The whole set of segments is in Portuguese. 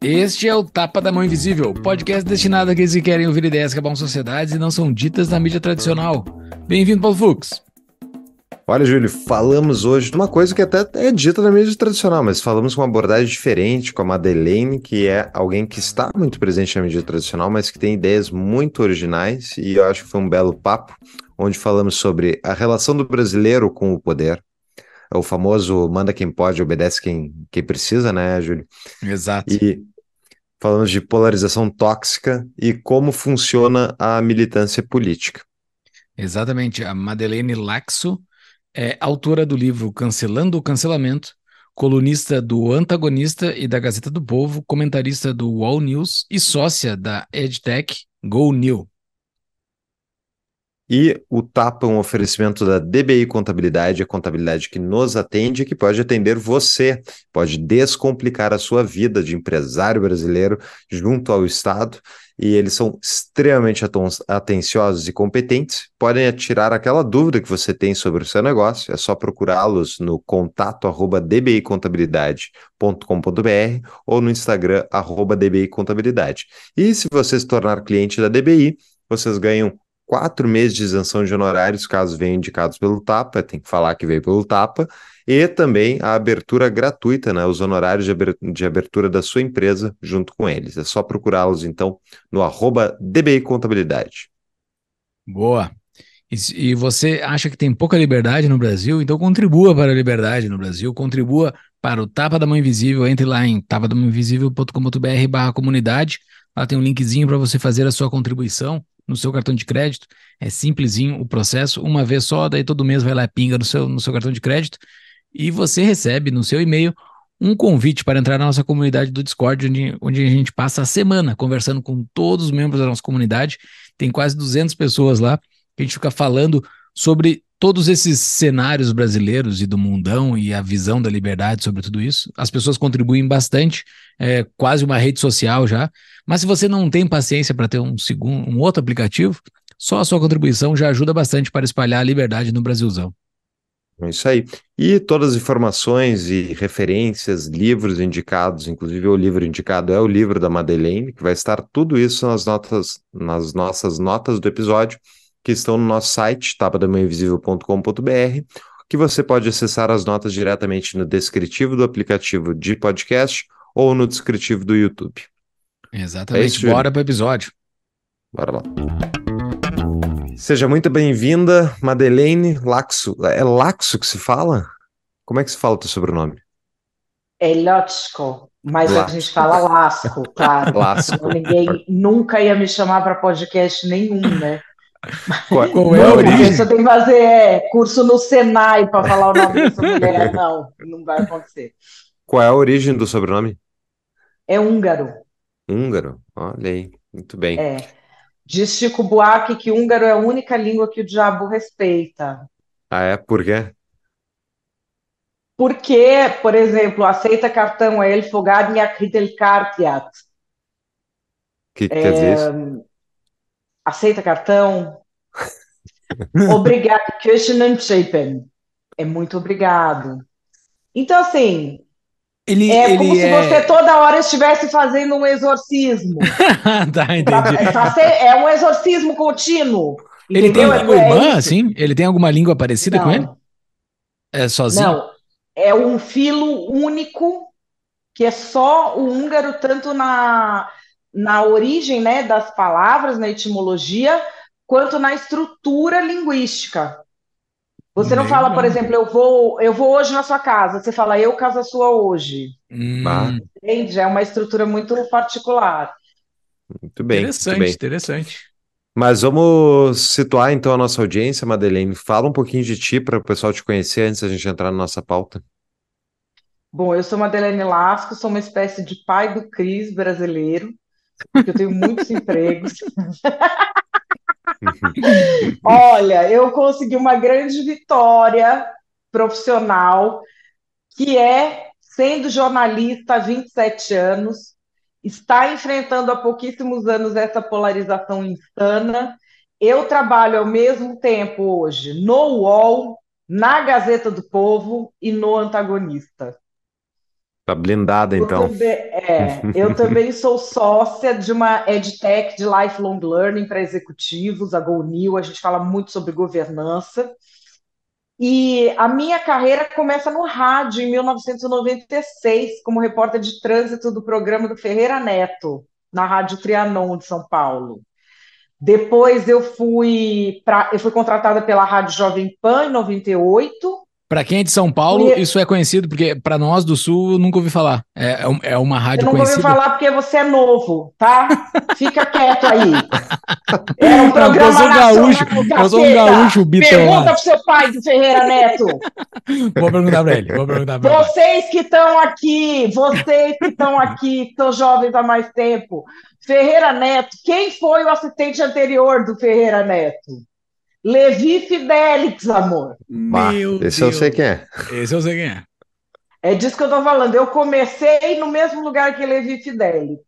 Este é o Tapa da Mão Invisível, podcast destinado àqueles que querem ouvir ideias que acabam sociedades e não são ditas na mídia tradicional. Bem-vindo, Paulo Fux. Olha, Júlio, falamos hoje de uma coisa que até é dita na mídia tradicional, mas falamos com uma abordagem diferente com a Madeleine, que é alguém que está muito presente na mídia tradicional, mas que tem ideias muito originais, e eu acho que foi um belo papo, onde falamos sobre a relação do brasileiro com o poder, o famoso manda quem pode, obedece quem, quem precisa, né, Júlio? Exato. E falamos de polarização tóxica e como funciona a militância política. Exatamente. A Madeleine Laxo é autora do livro Cancelando o Cancelamento, colunista do Antagonista e da Gazeta do Povo, comentarista do Wall News e sócia da EdTech Go New. E o TAPA é um oferecimento da DBI Contabilidade, a contabilidade que nos atende e que pode atender você, pode descomplicar a sua vida de empresário brasileiro junto ao Estado. E eles são extremamente atenciosos e competentes, podem tirar aquela dúvida que você tem sobre o seu negócio, é só procurá-los no contato arroba dbicontabilidade.com.br ou no Instagram arroba dbicontabilidade. E se você se tornar cliente da DBI, vocês ganham quatro meses de isenção de honorários, caso venham indicados pelo TAPA, tem que falar que veio pelo TAPA, e também a abertura gratuita, né, os honorários de abertura da sua empresa junto com eles. É só procurá-los, então, no arroba DBI Contabilidade. Boa. E, e você acha que tem pouca liberdade no Brasil? Então contribua para a liberdade no Brasil, contribua para o Tapa da Mão Invisível, entre lá em tapadamãoinvisível.com.br barra comunidade, lá tem um linkzinho para você fazer a sua contribuição no seu cartão de crédito. É simplesinho o processo, uma vez só, daí todo mês vai lá pinga no seu, no seu cartão de crédito e você recebe no seu e-mail um convite para entrar na nossa comunidade do Discord, onde, onde a gente passa a semana conversando com todos os membros da nossa comunidade. Tem quase 200 pessoas lá, que a gente fica falando sobre todos esses cenários brasileiros e do mundão e a visão da liberdade sobre tudo isso. As pessoas contribuem bastante, é quase uma rede social já. Mas se você não tem paciência para ter um segundo, um outro aplicativo, só a sua contribuição já ajuda bastante para espalhar a liberdade no Brasilzão. É isso aí. E todas as informações e referências, livros indicados, inclusive o livro indicado é o livro da Madeleine, que vai estar tudo isso nas notas, nas nossas notas do episódio que estão no nosso site, tapadamainvisível.com.br, que você pode acessar as notas diretamente no descritivo do aplicativo de podcast ou no descritivo do YouTube. Exatamente. É isso, Bora para o episódio. Bora lá. Seja muito bem-vinda, Madeleine Laxo. É Laxo que se fala? Como é que se fala o teu sobrenome? É Lotsko, mas Lasco. a gente fala Lasco, claro. Lasco. Ninguém nunca ia me chamar para podcast nenhum, né? Qual, qual é a origem? Você tem que fazer é, curso no Senai para falar o nome dessa mulher. Não, não vai acontecer. Qual é a origem do sobrenome? É húngaro. Húngaro? Olha aí, muito bem. É. Diz Chico Buarque que húngaro é a única língua que o diabo respeita. Ah, é? Por quê? Porque, por exemplo, aceita cartão é elfogadnia kritelkartiat. O que, que é, quer dizer isso? Aceita cartão. obrigado, Köszönöm É muito obrigado. Então, assim, ele, é ele como se é... você toda hora estivesse fazendo um exorcismo. tá, entendi. É, é um exorcismo contínuo. Ele entendeu? tem língua é irmã, assim? Ele tem alguma língua parecida Não. com ele? É sozinho? Não, é um filo único que é só o húngaro, tanto na na origem né, das palavras, na etimologia, quanto na estrutura linguística. Você não fala, por exemplo, eu vou, eu vou hoje na sua casa. Você fala, eu casa sua hoje. Hum. Entende? É uma estrutura muito particular. Muito bem. Interessante, muito bem. interessante. Mas vamos situar então a nossa audiência, Madeleine. Fala um pouquinho de ti para o pessoal te conhecer antes da gente entrar na nossa pauta. Bom, eu sou Madeleine Lasco, sou uma espécie de pai do Cris brasileiro porque eu tenho muitos empregos. Olha, eu consegui uma grande vitória profissional que é, sendo jornalista há 27 anos, está enfrentando há pouquíssimos anos essa polarização insana. Eu trabalho ao mesmo tempo hoje no UOL, na Gazeta do Povo e no Antagonista. Tá blindada, então. Eu também, é, eu também sou sócia de uma EdTech de Lifelong Learning para executivos, a GoNew, a gente fala muito sobre governança. E a minha carreira começa no rádio, em 1996, como repórter de trânsito do programa do Ferreira Neto, na Rádio Trianon de São Paulo. Depois eu fui, pra, eu fui contratada pela Rádio Jovem Pan em 98, para quem é de São Paulo, isso é conhecido, porque para nós do Sul eu nunca ouvi falar. É, é, é uma rádio conhecida. Eu nunca ouvi falar porque você é novo, tá? Fica quieto aí. É um programa eu sou gaúcho, eu sou um gaúcho bitolado. Pergunta pro seu pai do Ferreira Neto. vou perguntar para ele, vou perguntar pra Vocês ele. que estão aqui, vocês que estão aqui, que estão jovens há mais tempo. Ferreira Neto, quem foi o assistente anterior do Ferreira Neto? Levi Fidelix, amor. Meu esse Deus. eu sei quem é. Esse eu sei quem é. É disso que eu tô falando. Eu comecei no mesmo lugar que Levi Fidelix.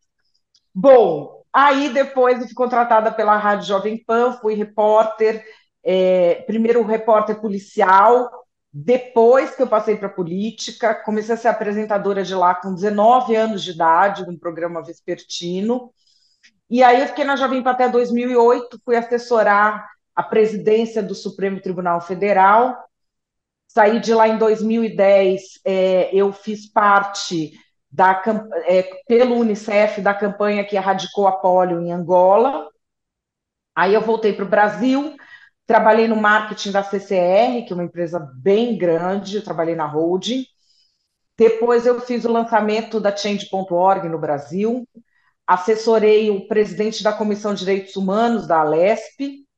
Bom, aí depois eu fui contratada pela Rádio Jovem Pan, fui repórter, é, primeiro repórter policial, depois que eu passei para política, comecei a ser apresentadora de lá com 19 anos de idade, num programa vespertino. E aí eu fiquei na Jovem Pan até 2008, fui assessorar a presidência do Supremo Tribunal Federal. Saí de lá em 2010, é, eu fiz parte da, é, pelo Unicef da campanha que erradicou a polio em Angola. Aí eu voltei para o Brasil, trabalhei no marketing da CCR, que é uma empresa bem grande, eu trabalhei na holding. Depois eu fiz o lançamento da Change.org no Brasil, assessorei o presidente da Comissão de Direitos Humanos da Alesp,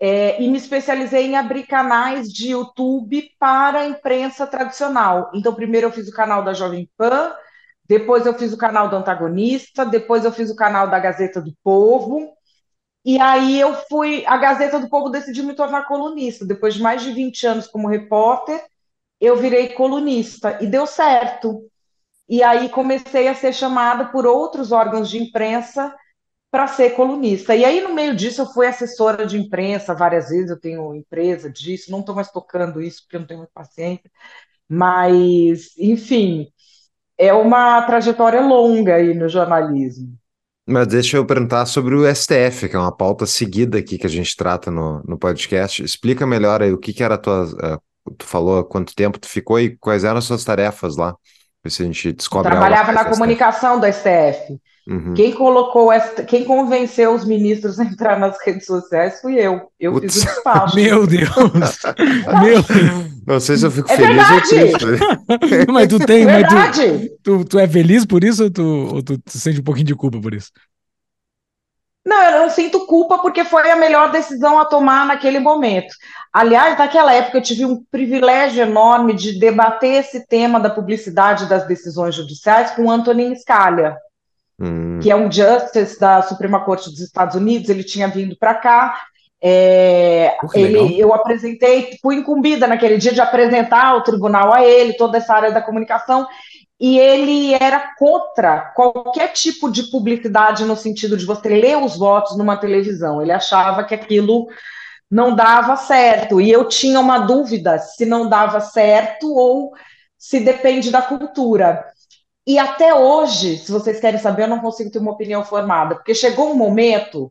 é, e me especializei em abrir canais de YouTube para a imprensa tradicional. Então, primeiro eu fiz o canal da Jovem Pan, depois eu fiz o canal do Antagonista, depois eu fiz o canal da Gazeta do Povo, e aí eu fui. A Gazeta do Povo decidiu me tornar colunista. Depois de mais de 20 anos como repórter, eu virei colunista, e deu certo. E aí comecei a ser chamada por outros órgãos de imprensa para ser colunista. E aí, no meio disso, eu fui assessora de imprensa várias vezes, eu tenho empresa disso, não estou mais tocando isso porque eu não tenho mais paciência, mas, enfim, é uma trajetória longa aí no jornalismo. Mas deixa eu perguntar sobre o STF, que é uma pauta seguida aqui que a gente trata no, no podcast. Explica melhor aí o que, que era a tua. Uh, tu falou quanto tempo tu ficou e quais eram as suas tarefas lá. Ver se a gente descobre. Eu trabalhava na comunicação do STF. Uhum. Quem colocou, essa, quem convenceu os ministros a entrar nas redes sociais fui eu. Eu Putz. fiz o despacho. Meu Deus! Meu Deus! Não sei se eu fico é feliz verdade. ou triste. mas tu tem, verdade. mas tu, tu, tu, é feliz por isso ou tu, ou tu sente um pouquinho de culpa por isso? Não, eu não sinto culpa porque foi a melhor decisão a tomar naquele momento. Aliás, naquela época eu tive um privilégio enorme de debater esse tema da publicidade das decisões judiciais com Antonin Scalia hum. que é um justice da Suprema Corte dos Estados Unidos, ele tinha vindo para cá. É, ele, eu apresentei, fui incumbida naquele dia de apresentar ao tribunal a ele toda essa área da comunicação, e ele era contra qualquer tipo de publicidade no sentido de você ler os votos numa televisão. Ele achava que aquilo não dava certo, e eu tinha uma dúvida se não dava certo ou se depende da cultura. E até hoje, se vocês querem saber, eu não consigo ter uma opinião formada, porque chegou um momento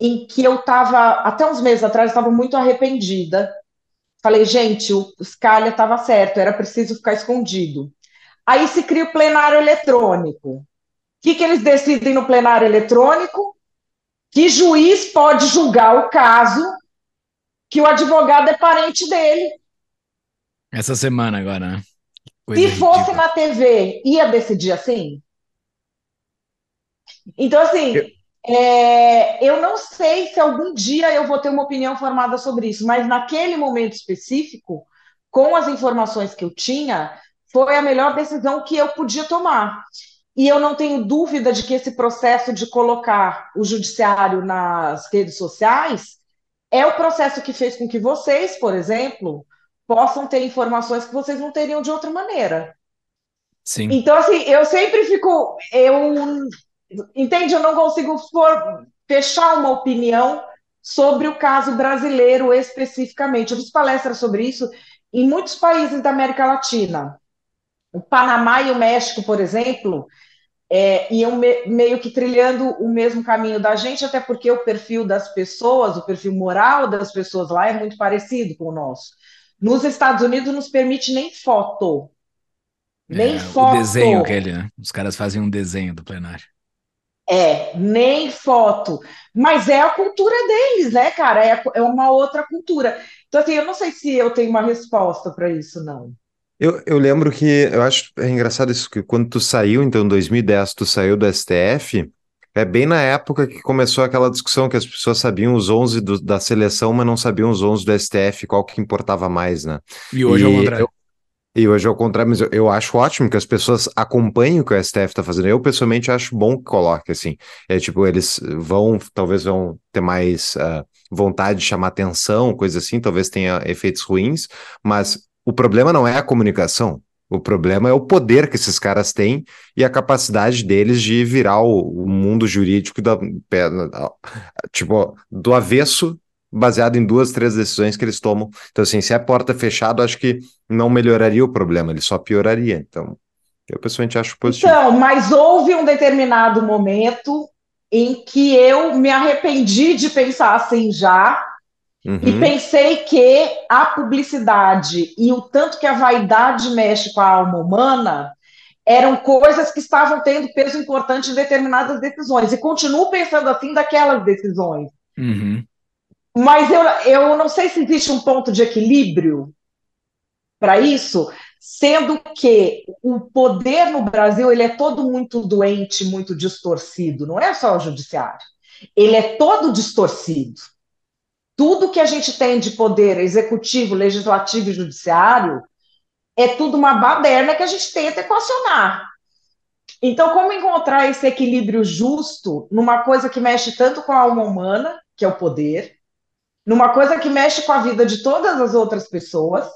em que eu estava, até uns meses atrás, estava muito arrependida. Falei, gente, o Scalia estava certo, era preciso ficar escondido. Aí se cria o plenário eletrônico. O que, que eles decidem no plenário eletrônico? Que juiz pode julgar o caso que o advogado é parente dele. Essa semana agora, né? Coisa Se fosse na TV, ia decidir assim? Então, assim, eu... É, eu não sei se algum dia eu vou ter uma opinião formada sobre isso, mas naquele momento específico, com as informações que eu tinha, foi a melhor decisão que eu podia tomar. E eu não tenho dúvida de que esse processo de colocar o judiciário nas redes sociais é o processo que fez com que vocês, por exemplo, possam ter informações que vocês não teriam de outra maneira. Sim. Então, assim, eu sempre fico. Eu, entende? Eu não consigo fechar uma opinião sobre o caso brasileiro especificamente. Eu fiz palestras sobre isso em muitos países da América Latina. O Panamá e o México, por exemplo, é, iam me, meio que trilhando o mesmo caminho da gente, até porque o perfil das pessoas, o perfil moral das pessoas lá é muito parecido com o nosso. Nos Estados Unidos nos permite nem foto. Nem é, foto. O desenho aquele, né? Os caras fazem um desenho do plenário. É, nem foto. Mas é a cultura deles, né, cara? É, é uma outra cultura. Então, assim, eu não sei se eu tenho uma resposta para isso, não. Eu, eu lembro que, eu acho é engraçado isso, que quando tu saiu, então, em 2010, tu saiu do STF, é bem na época que começou aquela discussão que as pessoas sabiam os 11 do, da seleção, mas não sabiam os 11 do STF, qual que importava mais, né? E hoje é o contrário. Eu, e hoje é o contrário, mas eu, eu, acho ótimo que as pessoas acompanhem o que o STF está fazendo. Eu, pessoalmente, acho bom que coloque, assim. É tipo, eles vão, talvez vão ter mais uh, vontade de chamar atenção, coisa assim, talvez tenha efeitos ruins, mas o problema não é a comunicação. O problema é o poder que esses caras têm e a capacidade deles de virar o, o mundo jurídico da, tipo, do avesso, baseado em duas, três decisões que eles tomam. Então, assim, se é porta fechada, acho que não melhoraria o problema, ele só pioraria. Então, eu pessoalmente acho positivo. Então, mas houve um determinado momento em que eu me arrependi de pensar assim já, Uhum. E pensei que a publicidade e o tanto que a vaidade mexe com a alma humana eram coisas que estavam tendo peso importante em determinadas decisões. E continuo pensando assim daquelas decisões. Uhum. Mas eu, eu não sei se existe um ponto de equilíbrio para isso, sendo que o poder no Brasil ele é todo muito doente, muito distorcido. Não é só o judiciário. Ele é todo distorcido tudo que a gente tem de poder executivo, legislativo e judiciário é tudo uma baderna que a gente tenta equacionar. Então, como encontrar esse equilíbrio justo numa coisa que mexe tanto com a alma humana, que é o poder, numa coisa que mexe com a vida de todas as outras pessoas,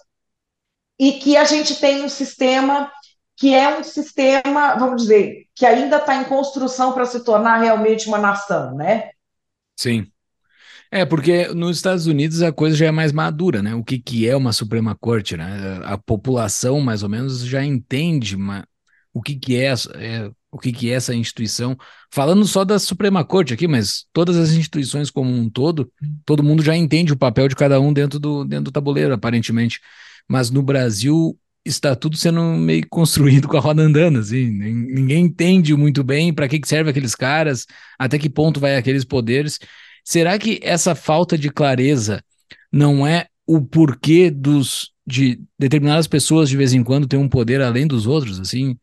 e que a gente tem um sistema que é um sistema, vamos dizer, que ainda está em construção para se tornar realmente uma nação, né? Sim. É, porque nos Estados Unidos a coisa já é mais madura, né? O que, que é uma Suprema Corte, né? A população, mais ou menos, já entende uma, o que, que é, é, o que, que é essa instituição. Falando só da Suprema Corte aqui, mas todas as instituições como um todo, todo mundo já entende o papel de cada um dentro do, dentro do tabuleiro, aparentemente. Mas no Brasil está tudo sendo meio construído com a roda andando, assim. Ninguém entende muito bem para que, que serve aqueles caras, até que ponto vai aqueles poderes. Será que essa falta de clareza não é o porquê dos de determinadas pessoas de vez em quando ter um poder além dos outros, assim,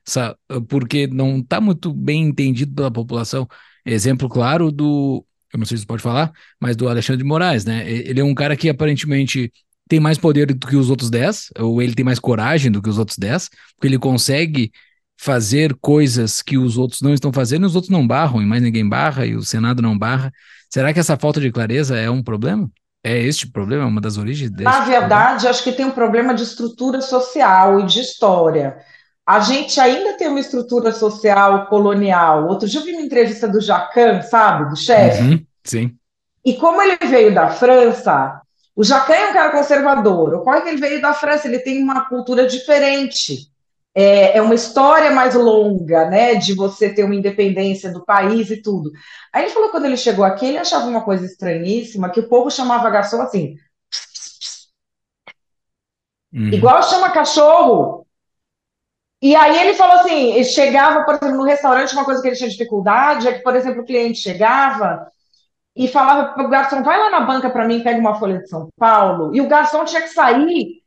porque não está muito bem entendido pela população. Exemplo claro do, eu não sei se pode falar, mas do Alexandre de Moraes, né? Ele é um cara que aparentemente tem mais poder do que os outros 10, ou ele tem mais coragem do que os outros 10, porque ele consegue fazer coisas que os outros não estão fazendo, e os outros não barram, e mais ninguém barra, e o Senado não barra. Será que essa falta de clareza é um problema? É este problema, uma das origens desse Na verdade, problema? acho que tem um problema de estrutura social e de história. A gente ainda tem uma estrutura social colonial. Outro dia eu vi uma entrevista do Jacan, sabe, do chefe. Uhum, sim. E como ele veio da França, o Jacan é um cara conservador. Ocorre que ele veio da França, ele tem uma cultura diferente é, é uma história mais longa, né, de você ter uma independência do país e tudo. Aí ele falou que quando ele chegou aqui, ele achava uma coisa estranhíssima, que o povo chamava garçom assim, uhum. igual chama cachorro. E aí ele falou assim, ele chegava, por exemplo, no restaurante, uma coisa que ele tinha dificuldade é que, por exemplo, o cliente chegava e falava para o garçom, vai lá na banca para mim, pega uma folha de São Paulo, e o garçom tinha que sair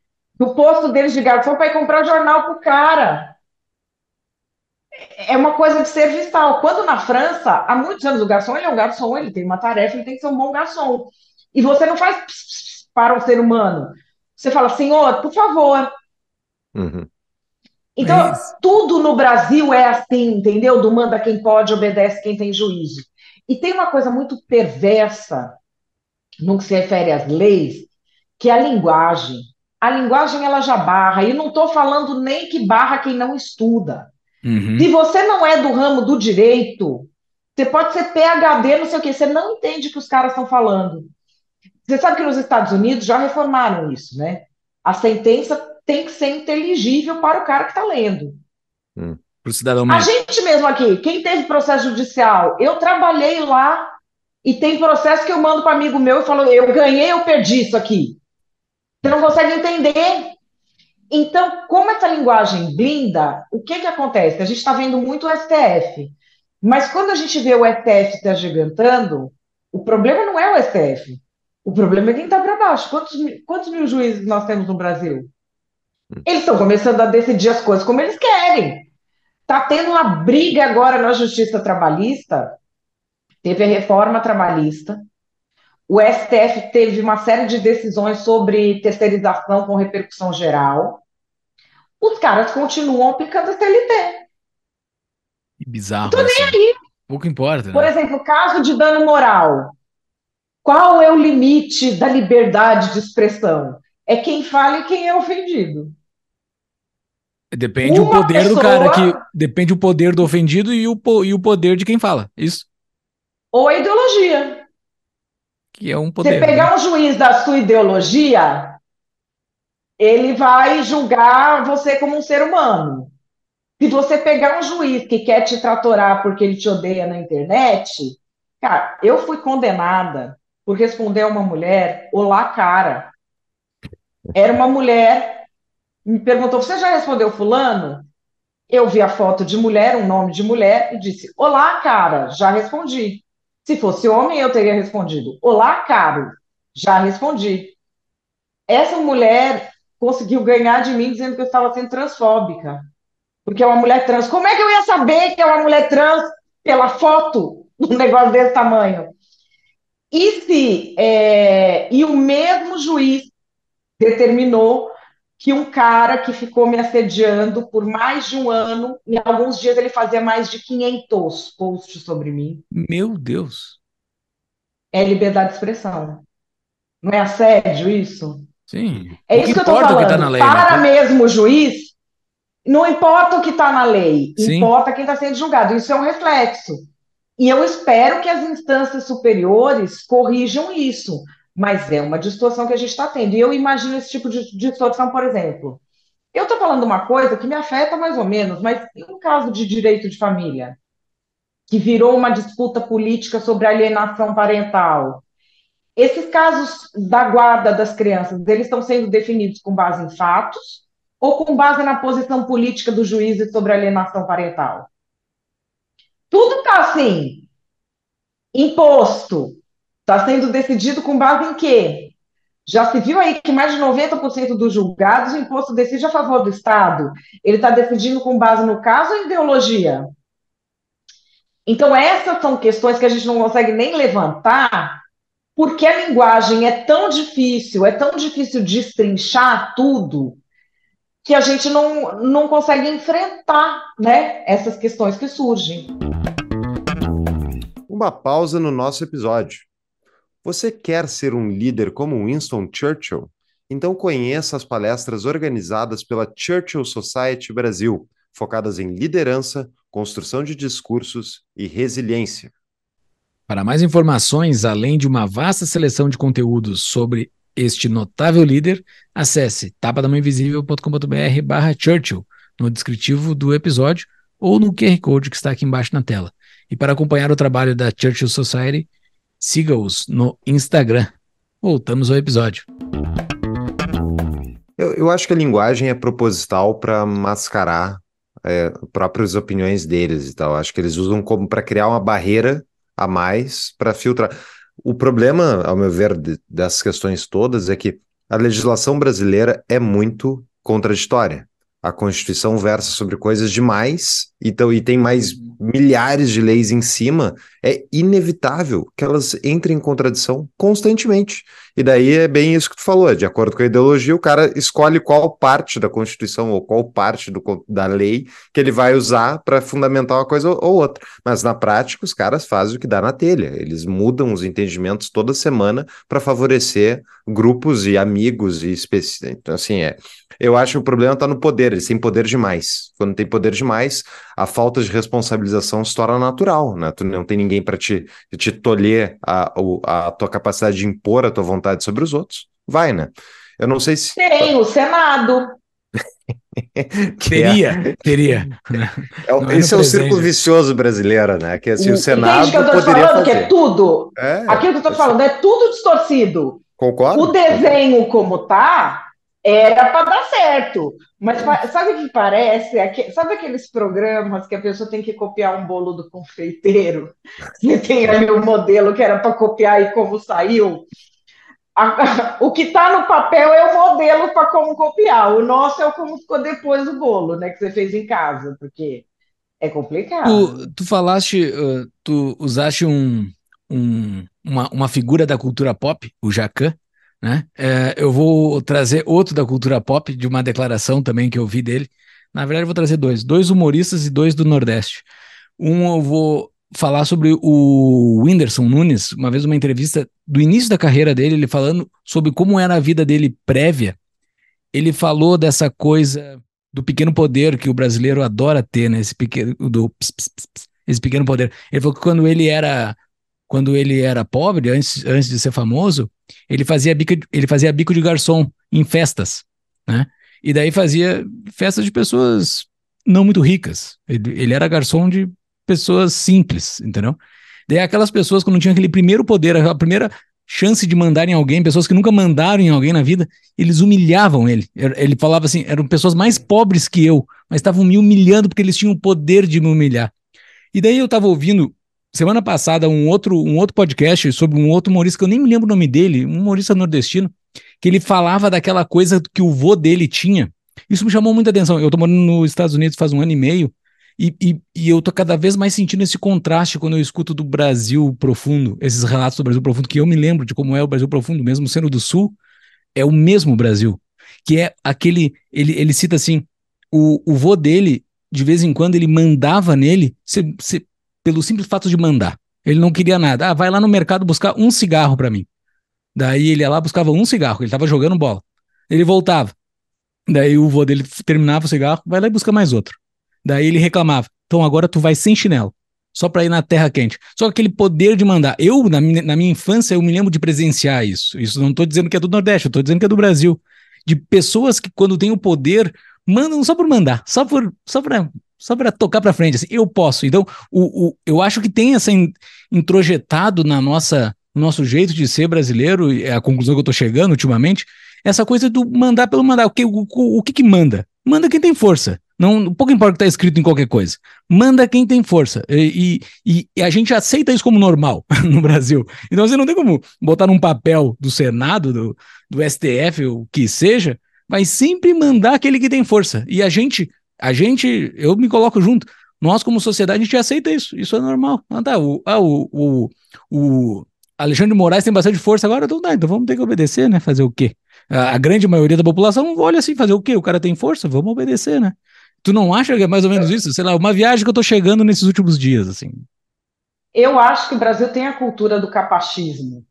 do posto deles de garçom para ir comprar jornal para o cara. É uma coisa de serviçal. Quando na França, há muitos anos, o garçom ele é um garçom, ele tem uma tarefa, ele tem que ser um bom garçom. E você não faz para um ser humano. Você fala, senhor, por favor. Uhum. Então, é tudo no Brasil é assim, entendeu? Do manda quem pode, obedece quem tem juízo. E tem uma coisa muito perversa no que se refere às leis, que é a linguagem. A linguagem ela já barra, e não estou falando nem que barra quem não estuda. Uhum. Se você não é do ramo do direito, você pode ser PhD, não sei o quê, você não entende o que os caras estão falando. Você sabe que nos Estados Unidos já reformaram isso, né? A sentença tem que ser inteligível para o cara que está lendo. Hum, para o cidadão mesmo. A gente mesmo aqui, quem teve processo judicial, eu trabalhei lá e tem processo que eu mando para amigo meu e falo, eu ganhei, eu perdi isso aqui. Você não consegue entender. Então, como essa linguagem blinda, o que, que acontece? A gente está vendo muito o STF. Mas quando a gente vê o STF se agigantando, o problema não é o STF. O problema é quem está para baixo. Quantos, quantos mil juízes nós temos no Brasil? Eles estão começando a decidir as coisas como eles querem. Está tendo uma briga agora na justiça trabalhista. Teve a reforma trabalhista. O STF teve uma série de decisões sobre terceirização com repercussão geral. Os caras continuam aplicando a CLT. Que bizarro. Tô nem aí. Pouco importa. Né? Por exemplo, caso de dano moral. Qual é o limite da liberdade de expressão? É quem fala e quem é ofendido. Depende o poder pessoa... do cara que depende o poder do ofendido e o, e o poder de quem fala. Isso. Ou a ideologia. Que é um poder. Você pegar né? um juiz da sua ideologia, ele vai julgar você como um ser humano. Se você pegar um juiz que quer te tratorar porque ele te odeia na internet, cara, eu fui condenada por responder a uma mulher, olá, cara. Era uma mulher, me perguntou: você já respondeu Fulano? Eu vi a foto de mulher, um nome de mulher, e disse: Olá, cara, já respondi. Se fosse homem, eu teria respondido: Olá, caro, já respondi. Essa mulher conseguiu ganhar de mim dizendo que eu estava sendo transfóbica, porque é uma mulher trans. Como é que eu ia saber que é uma mulher trans pela foto um negócio desse tamanho? E se é, e o mesmo juiz determinou que um cara que ficou me assediando por mais de um ano, em alguns dias ele fazia mais de 500 posts sobre mim. Meu Deus. É liberdade de expressão. Não é assédio isso? Sim. É isso que, que eu tô tá falando. Tá lei, Para né? mesmo o juiz, não importa o que está na lei, Sim. importa quem está sendo julgado. Isso é um reflexo. E eu espero que as instâncias superiores corrijam isso, mas é uma distorção que a gente está tendo. E eu imagino esse tipo de distorção, por exemplo. Eu estou falando uma coisa que me afeta mais ou menos, mas em um caso de direito de família, que virou uma disputa política sobre alienação parental, esses casos da guarda das crianças, eles estão sendo definidos com base em fatos ou com base na posição política do juiz sobre alienação parental? Tudo está assim. Imposto. Está sendo decidido com base em quê? Já se viu aí que mais de 90% dos julgados o imposto decide a favor do Estado. Ele está decidindo com base no caso ou em ideologia? Então, essas são questões que a gente não consegue nem levantar, porque a linguagem é tão difícil, é tão difícil destrinchar tudo, que a gente não, não consegue enfrentar né, essas questões que surgem. Uma pausa no nosso episódio. Você quer ser um líder como Winston Churchill? Então conheça as palestras organizadas pela Churchill Society Brasil, focadas em liderança, construção de discursos e resiliência. Para mais informações, além de uma vasta seleção de conteúdos sobre este notável líder, acesse tapadamãoinvisível.com.br barra Churchill no descritivo do episódio ou no QR Code que está aqui embaixo na tela. E para acompanhar o trabalho da Churchill Society, siga-os no Instagram. Voltamos ao episódio. Eu, eu acho que a linguagem é proposital para mascarar é, próprias opiniões deles e tal. Acho que eles usam como para criar uma barreira a mais para filtrar. O problema, ao meu ver, dessas questões todas é que a legislação brasileira é muito contraditória. A Constituição versa sobre coisas demais, então, e tem mais milhares de leis em cima, é inevitável que elas entrem em contradição constantemente. E daí é bem isso que tu falou, de acordo com a ideologia, o cara escolhe qual parte da Constituição ou qual parte do, da lei que ele vai usar para fundamentar uma coisa ou outra. Mas na prática, os caras fazem o que dá na telha. Eles mudam os entendimentos toda semana para favorecer grupos e amigos e especi... Então, assim, é. Eu acho que o problema está no poder, eles têm poder demais. Quando tem poder demais, a falta de responsabilização se torna natural, né? Tu não tem ninguém para te, te tolher a, a tua capacidade de impor a tua vontade sobre os outros. Vai, né? Eu não sei se. Tem, o Senado. teria, é... teria. É, esse é o círculo vicioso brasileiro, né? Que assim, o, o Senado que eu tô poderia falando, fazer. que é tudo. É, Aquilo que eu tô falando é tudo distorcido. Concordo? O desenho como tá era para dar certo. Mas sabe o que parece? Sabe aqueles programas que a pessoa tem que copiar um bolo do confeiteiro? Você tem ali o um modelo que era para copiar e como saiu. o que está no papel é o modelo para como copiar. O nosso é o como ficou depois do bolo, né? Que você fez em casa, porque é complicado. Tu, tu falaste, tu usaste um, um, uma, uma figura da cultura pop, o Jacan, né? É, eu vou trazer outro da cultura pop, de uma declaração também que eu vi dele. Na verdade, eu vou trazer dois: dois humoristas e dois do Nordeste. Um eu vou falar sobre o Whindersson Nunes, uma vez uma entrevista do início da carreira dele, ele falando sobre como era a vida dele prévia. Ele falou dessa coisa do pequeno poder que o brasileiro adora ter, né? Esse pequeno, do, esse pequeno poder. Ele falou que quando ele era quando ele era pobre, antes, antes de ser famoso, ele fazia bico, ele fazia bico de garçom em festas, né? E daí fazia festas de pessoas não muito ricas. Ele, ele era garçom de pessoas simples, entendeu? Daí aquelas pessoas que não tinham aquele primeiro poder, a primeira chance de mandar em alguém, pessoas que nunca mandaram em alguém na vida, eles humilhavam ele. Ele falava assim, eram pessoas mais pobres que eu, mas estavam me humilhando porque eles tinham o poder de me humilhar. E daí eu estava ouvindo semana passada um outro, um outro podcast sobre um outro humorista que eu nem me lembro o nome dele, um humorista nordestino, que ele falava daquela coisa que o vô dele tinha. Isso me chamou muita atenção. Eu tô morando nos Estados Unidos faz um ano e meio e, e, e, eu tô cada vez mais sentindo esse contraste quando eu escuto do Brasil profundo, esses relatos do Brasil profundo, que eu me lembro de como é o Brasil profundo, mesmo sendo do Sul, é o mesmo Brasil. Que é aquele. Ele, ele cita assim: o, o vô dele, de vez em quando, ele mandava nele, se, pelo simples fato de mandar. Ele não queria nada. Ah, vai lá no mercado buscar um cigarro para mim. Daí ele ia lá, buscava um cigarro, ele tava jogando bola. Ele voltava. Daí o vô dele terminava o cigarro, vai lá e busca mais outro. Daí ele reclamava: então agora tu vai sem chinelo, só para ir na terra quente. Só aquele poder de mandar. Eu, na minha, na minha infância, eu me lembro de presenciar isso. Isso não estou dizendo que é do Nordeste, eu estou dizendo que é do Brasil. De pessoas que, quando têm o poder, mandam só por mandar, só por só para só para tocar para frente, assim, eu posso. Então, o, o, eu acho que tem essa introjetado na nossa no nosso jeito de ser brasileiro, é a conclusão que eu estou chegando ultimamente, essa coisa do mandar pelo mandar. O que, o, o que, que manda? Manda quem tem força. Não, pouco importa o que está escrito em qualquer coisa. Manda quem tem força. E, e, e, a gente aceita isso como normal no Brasil. Então você não tem como botar num papel do Senado, do, do STF, o que seja, vai sempre mandar aquele que tem força. E a gente, a gente, eu me coloco junto. Nós, como sociedade, a gente aceita isso. Isso é normal. Ah, tá. O, ah, o, o, o Alexandre de Moraes tem bastante força agora, então, tá, então vamos ter que obedecer, né? Fazer o quê? A, a grande maioria da população olha assim, fazer o quê? O cara tem força, vamos obedecer, né? Tu não acha que é mais ou menos isso? Sei lá, uma viagem que eu tô chegando nesses últimos dias, assim. Eu acho que o Brasil tem a cultura do capachismo.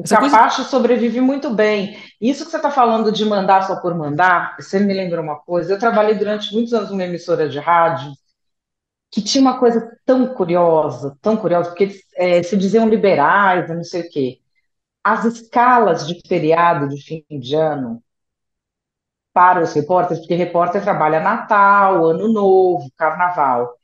O coisa... sobrevive muito bem. Isso que você está falando de mandar só por mandar, você me lembra uma coisa. Eu trabalhei durante muitos anos numa emissora de rádio que tinha uma coisa tão curiosa, tão curiosa, porque eles é, se diziam liberais, não sei o quê. As escalas de feriado de fim de ano para os repórteres, porque repórter trabalha Natal, Ano Novo, Carnaval.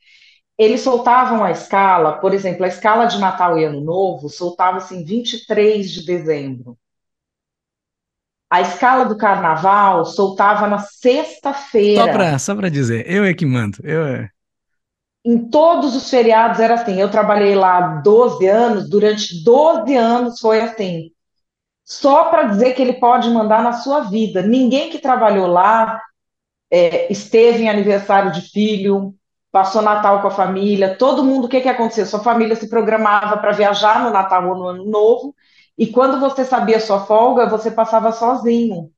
Eles soltavam a escala, por exemplo, a escala de Natal e Ano Novo soltava-se em 23 de dezembro. A escala do Carnaval soltava na sexta-feira. Só para dizer, eu é que mando. Eu é... Em todos os feriados era assim. Eu trabalhei lá 12 anos, durante 12 anos foi assim só para dizer que ele pode mandar na sua vida. Ninguém que trabalhou lá é, esteve em aniversário de filho, passou Natal com a família, todo mundo, o que, que aconteceu? Sua família se programava para viajar no Natal ou no Ano Novo, E quando você sabia sua folga, você passava sozinho,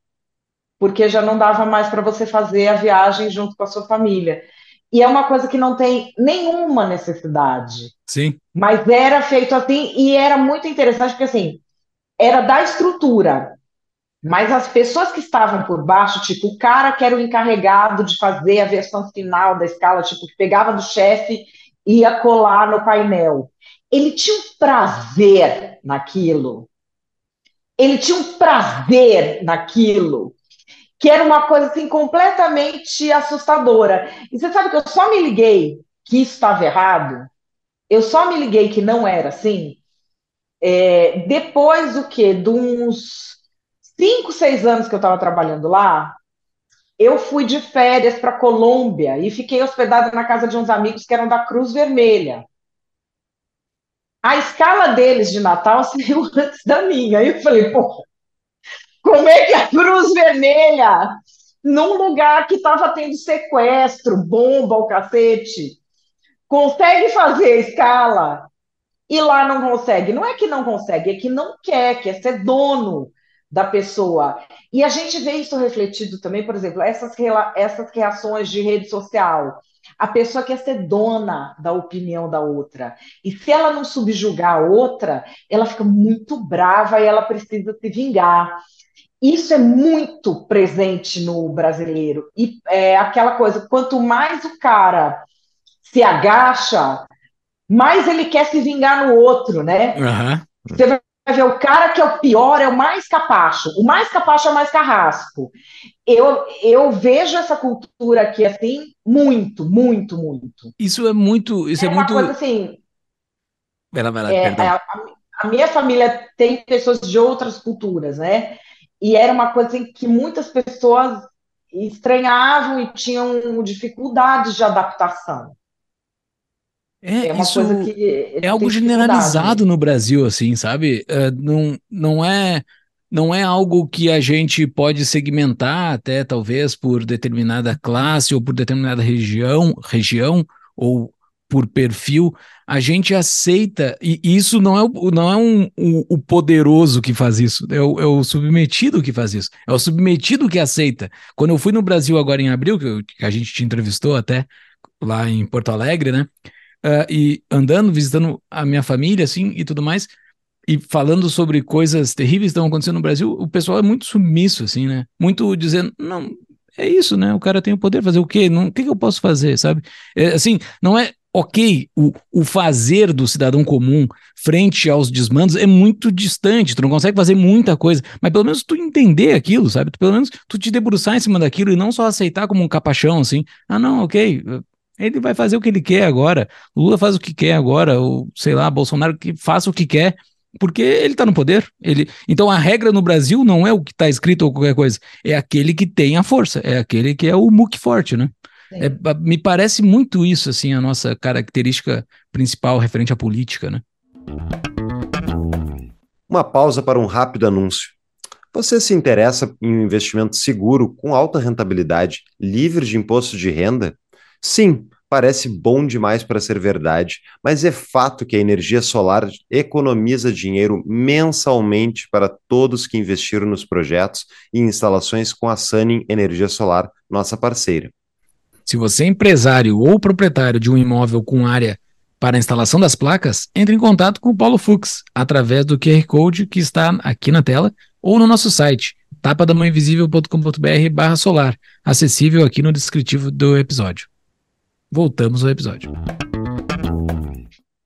porque já não dava mais para você fazer a viagem junto com a sua família. E é uma coisa que não tem nenhuma necessidade. Sim. Mas era feito assim e era muito interessante porque assim, era da estrutura. Mas as pessoas que estavam por baixo, tipo, o cara que era o encarregado de fazer a versão final da escala, tipo, que pegava do chefe e ia colar no painel. Ele tinha um prazer naquilo. Ele tinha um prazer naquilo, que era uma coisa assim completamente assustadora. E você sabe que eu só me liguei que isso estava errado. Eu só me liguei que não era assim. É, depois do que? De uns cinco, seis anos que eu estava trabalhando lá, eu fui de férias para Colômbia e fiquei hospedada na casa de uns amigos que eram da Cruz Vermelha. A escala deles de Natal saiu antes da minha. Aí eu falei, pô, como é que a Cruz Vermelha, num lugar que estava tendo sequestro, bomba, o cacete, consegue fazer a escala e lá não consegue? Não é que não consegue, é que não quer, quer ser dono da pessoa. E a gente vê isso refletido também, por exemplo, essas, essas reações de rede social. A pessoa quer ser dona da opinião da outra. E se ela não subjugar a outra, ela fica muito brava e ela precisa se vingar. Isso é muito presente no brasileiro. E é aquela coisa: quanto mais o cara se agacha, mais ele quer se vingar no outro, né? Uhum. Você vai ver o cara que é o pior, é o mais capacho. O mais capacho é o mais carrasco. Eu, eu vejo essa cultura aqui assim muito, muito, muito. Isso é muito. Isso é, é muito. Coisa assim. Lá, vai lá, é, a, a, minha família tem pessoas de outras culturas, né? E era uma coisa assim, que muitas pessoas estranhavam e tinham dificuldades de adaptação. É, é isso é algo generalizado no Brasil, assim, sabe? Uh, não, não é não é algo que a gente pode segmentar até talvez por determinada classe ou por determinada região, região ou por perfil, a gente aceita, e isso não é, o, não é um, o, o poderoso que faz isso, é o, é o, submetido que faz isso, é o submetido que aceita. Quando eu fui no Brasil agora em abril, que, que a gente te entrevistou até lá em Porto Alegre, né? Uh, e andando, visitando a minha família, assim, e tudo mais, e falando sobre coisas terríveis que estão acontecendo no Brasil, o pessoal é muito submisso, assim, né? Muito dizendo, não, é isso, né? O cara tem o poder, fazer o quê? Não, o que, que eu posso fazer, sabe? É, assim, não é ok, o, o fazer do cidadão comum frente aos desmandos é muito distante, tu não consegue fazer muita coisa, mas pelo menos tu entender aquilo, sabe? Tu, pelo menos tu te debruçar em cima daquilo e não só aceitar como um capachão, assim, ah, não, ok, ele vai fazer o que ele quer agora. Lula faz o que quer agora, ou sei lá, Bolsonaro que faça o que quer, porque ele está no poder. Ele, então a regra no Brasil não é o que está escrito ou qualquer coisa, é aquele que tem a força, é aquele que é o muque forte, né? É, me parece muito isso, assim, a nossa característica principal referente à política, né? Uma pausa para um rápido anúncio. Você se interessa em um investimento seguro, com alta rentabilidade, livre de imposto de renda? Sim, parece bom demais para ser verdade, mas é fato que a energia solar economiza dinheiro mensalmente para todos que investiram nos projetos e instalações com a Sunning Energia Solar, nossa parceira. Se você é empresário ou proprietário de um imóvel com área para a instalação das placas, entre em contato com o Paulo Fux através do QR Code que está aqui na tela ou no nosso site tapadamãoinvisível.com.br barra solar, acessível aqui no descritivo do episódio. Voltamos ao episódio.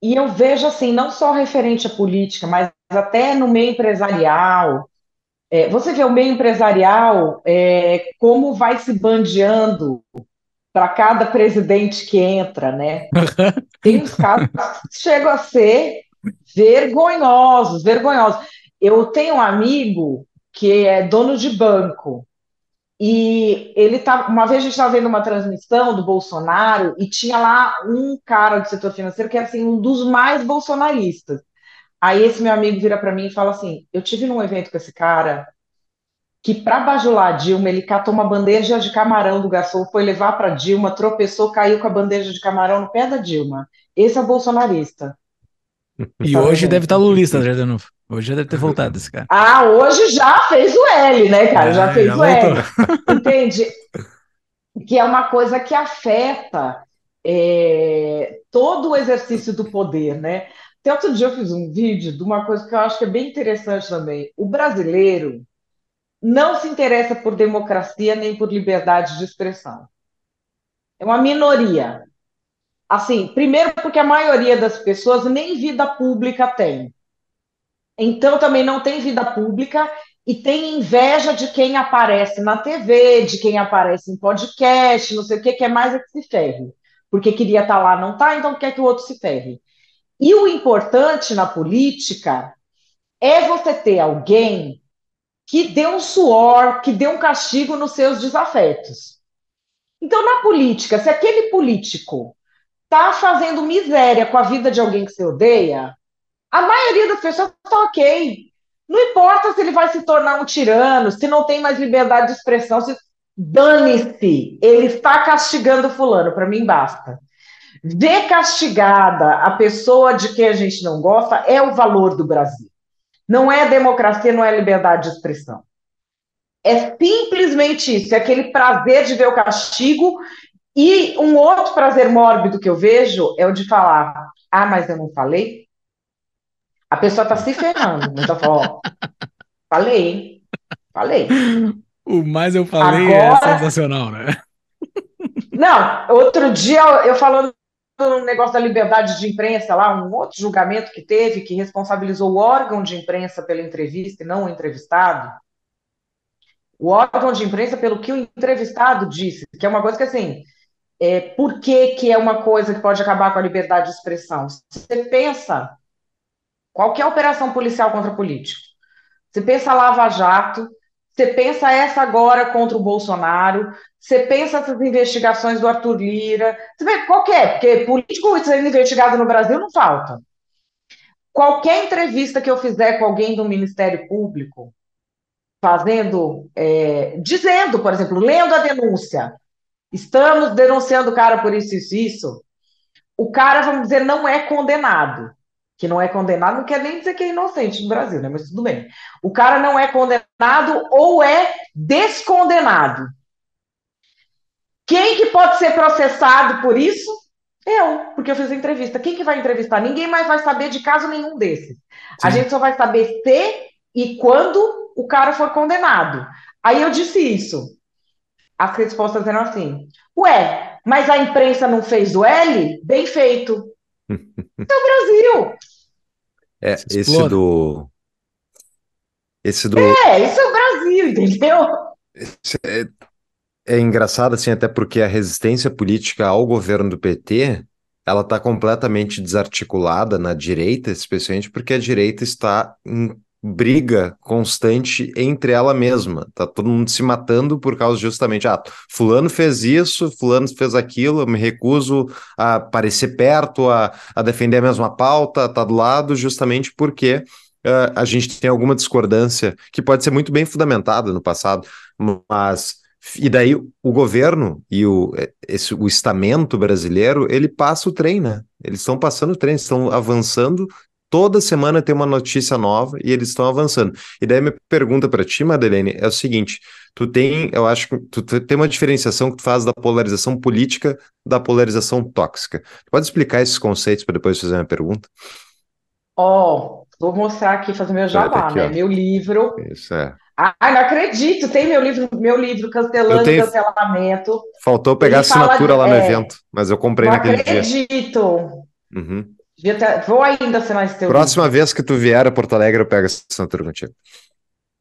E eu vejo assim, não só referente à política, mas até no meio empresarial. É, você vê o meio empresarial é, como vai se bandeando para cada presidente que entra, né? Tem uns casos que chegam a ser vergonhosos, vergonhosos. Eu tenho um amigo que é dono de banco e ele tá, uma vez a gente estava vendo uma transmissão do Bolsonaro e tinha lá um cara do setor financeiro que era assim um dos mais bolsonaristas. Aí esse meu amigo vira para mim e fala assim: "Eu tive num evento com esse cara que para bajular Dilma, ele catou uma bandeja de camarão do garçom, foi levar para Dilma, tropeçou, caiu com a bandeja de camarão no pé da Dilma. Esse é o bolsonarista. E tá hoje deve estar tá lulista já de novo. Hoje já deve ter voltado esse cara. Ah, hoje já fez o L, né, cara? É, já fez já o L. Entende? Que é uma coisa que afeta é, todo o exercício do poder, né? Até outro dia eu fiz um vídeo de uma coisa que eu acho que é bem interessante também. O brasileiro não se interessa por democracia nem por liberdade de expressão. É uma minoria. Assim, primeiro porque a maioria das pessoas nem vida pública tem. Então também não tem vida pública e tem inveja de quem aparece na TV, de quem aparece em podcast, não sei o que, que é mais é que se ferre. Porque queria estar tá lá, não está, então quer que o outro se ferre. E o importante na política é você ter alguém que dê um suor, que dê um castigo nos seus desafetos. Então, na política, se aquele político está fazendo miséria com a vida de alguém que você odeia, a maioria das pessoas está ok. Não importa se ele vai se tornar um tirano, se não tem mais liberdade de expressão, se... dane-se, ele está castigando fulano, para mim basta. Ver castigada a pessoa de quem a gente não gosta é o valor do Brasil. Não é democracia, não é liberdade de expressão. É simplesmente isso, é aquele prazer de ver o castigo e um outro prazer mórbido que eu vejo é o de falar: ah, mas eu não falei. A pessoa está se ferrando, eu falo: ó, falei, falei. O mais eu falei é Agora... é sensacional, né? Não, outro dia eu falando um negócio da liberdade de imprensa lá, um outro julgamento que teve, que responsabilizou o órgão de imprensa pela entrevista e não o entrevistado. O órgão de imprensa pelo que o entrevistado disse, que é uma coisa que assim, é, por que, que é uma coisa que pode acabar com a liberdade de expressão? Você pensa, qual a operação policial contra político? Você pensa Lava Jato, você pensa essa agora contra o Bolsonaro, você pensa essas investigações do Arthur Lira, você vê qual é, porque político sendo investigado no Brasil não falta. Qualquer entrevista que eu fizer com alguém do Ministério Público, fazendo, é, dizendo, por exemplo, lendo a denúncia, estamos denunciando o cara por isso, isso, isso, o cara, vamos dizer, não é condenado. Que não é condenado não quer nem dizer que é inocente no Brasil, né? Mas tudo bem. O cara não é condenado ou é descondenado. Quem que pode ser processado por isso? Eu, porque eu fiz a entrevista. Quem que vai entrevistar? Ninguém mais vai saber de caso nenhum desses. A gente só vai saber se e quando o cara for condenado. Aí eu disse isso as respostas eram assim: Ué, mas a imprensa não fez o L? Bem feito. é o Brasil. É, esse do. Esse do. É, isso é o Brasil, entendeu? É, é engraçado, assim, até porque a resistência política ao governo do PT ela está completamente desarticulada na direita, especialmente porque a direita está em briga constante entre ela mesma. Tá todo mundo se matando por causa justamente, ah, fulano fez isso, fulano fez aquilo, eu me recuso a aparecer perto, a, a defender a mesma pauta, tá do lado, justamente porque uh, a gente tem alguma discordância que pode ser muito bem fundamentada no passado, mas e daí o governo e o, esse, o estamento brasileiro, ele passa o trem, né? Eles estão passando o trem, estão avançando Toda semana tem uma notícia nova e eles estão avançando. E daí minha pergunta para ti, Madeleine, é o seguinte: tu tem, eu acho que tu tem uma diferenciação que tu faz da polarização política da polarização tóxica. Tu pode explicar esses conceitos para depois fazer uma pergunta? Ó, oh, vou mostrar aqui, fazer meu jabá, aqui, né? Ó. Meu livro. Isso é. Ai, não acredito, tem meu livro, meu livro Cancelando tenho... Cancelamento. Faltou pegar a assinatura de... lá no é... evento, mas eu comprei não naquele acredito. dia. acredito. Uhum. Vou ainda assinar esse teu Próxima livro. vez que tu vier a Porto Alegre, eu pego essa assinatura contigo.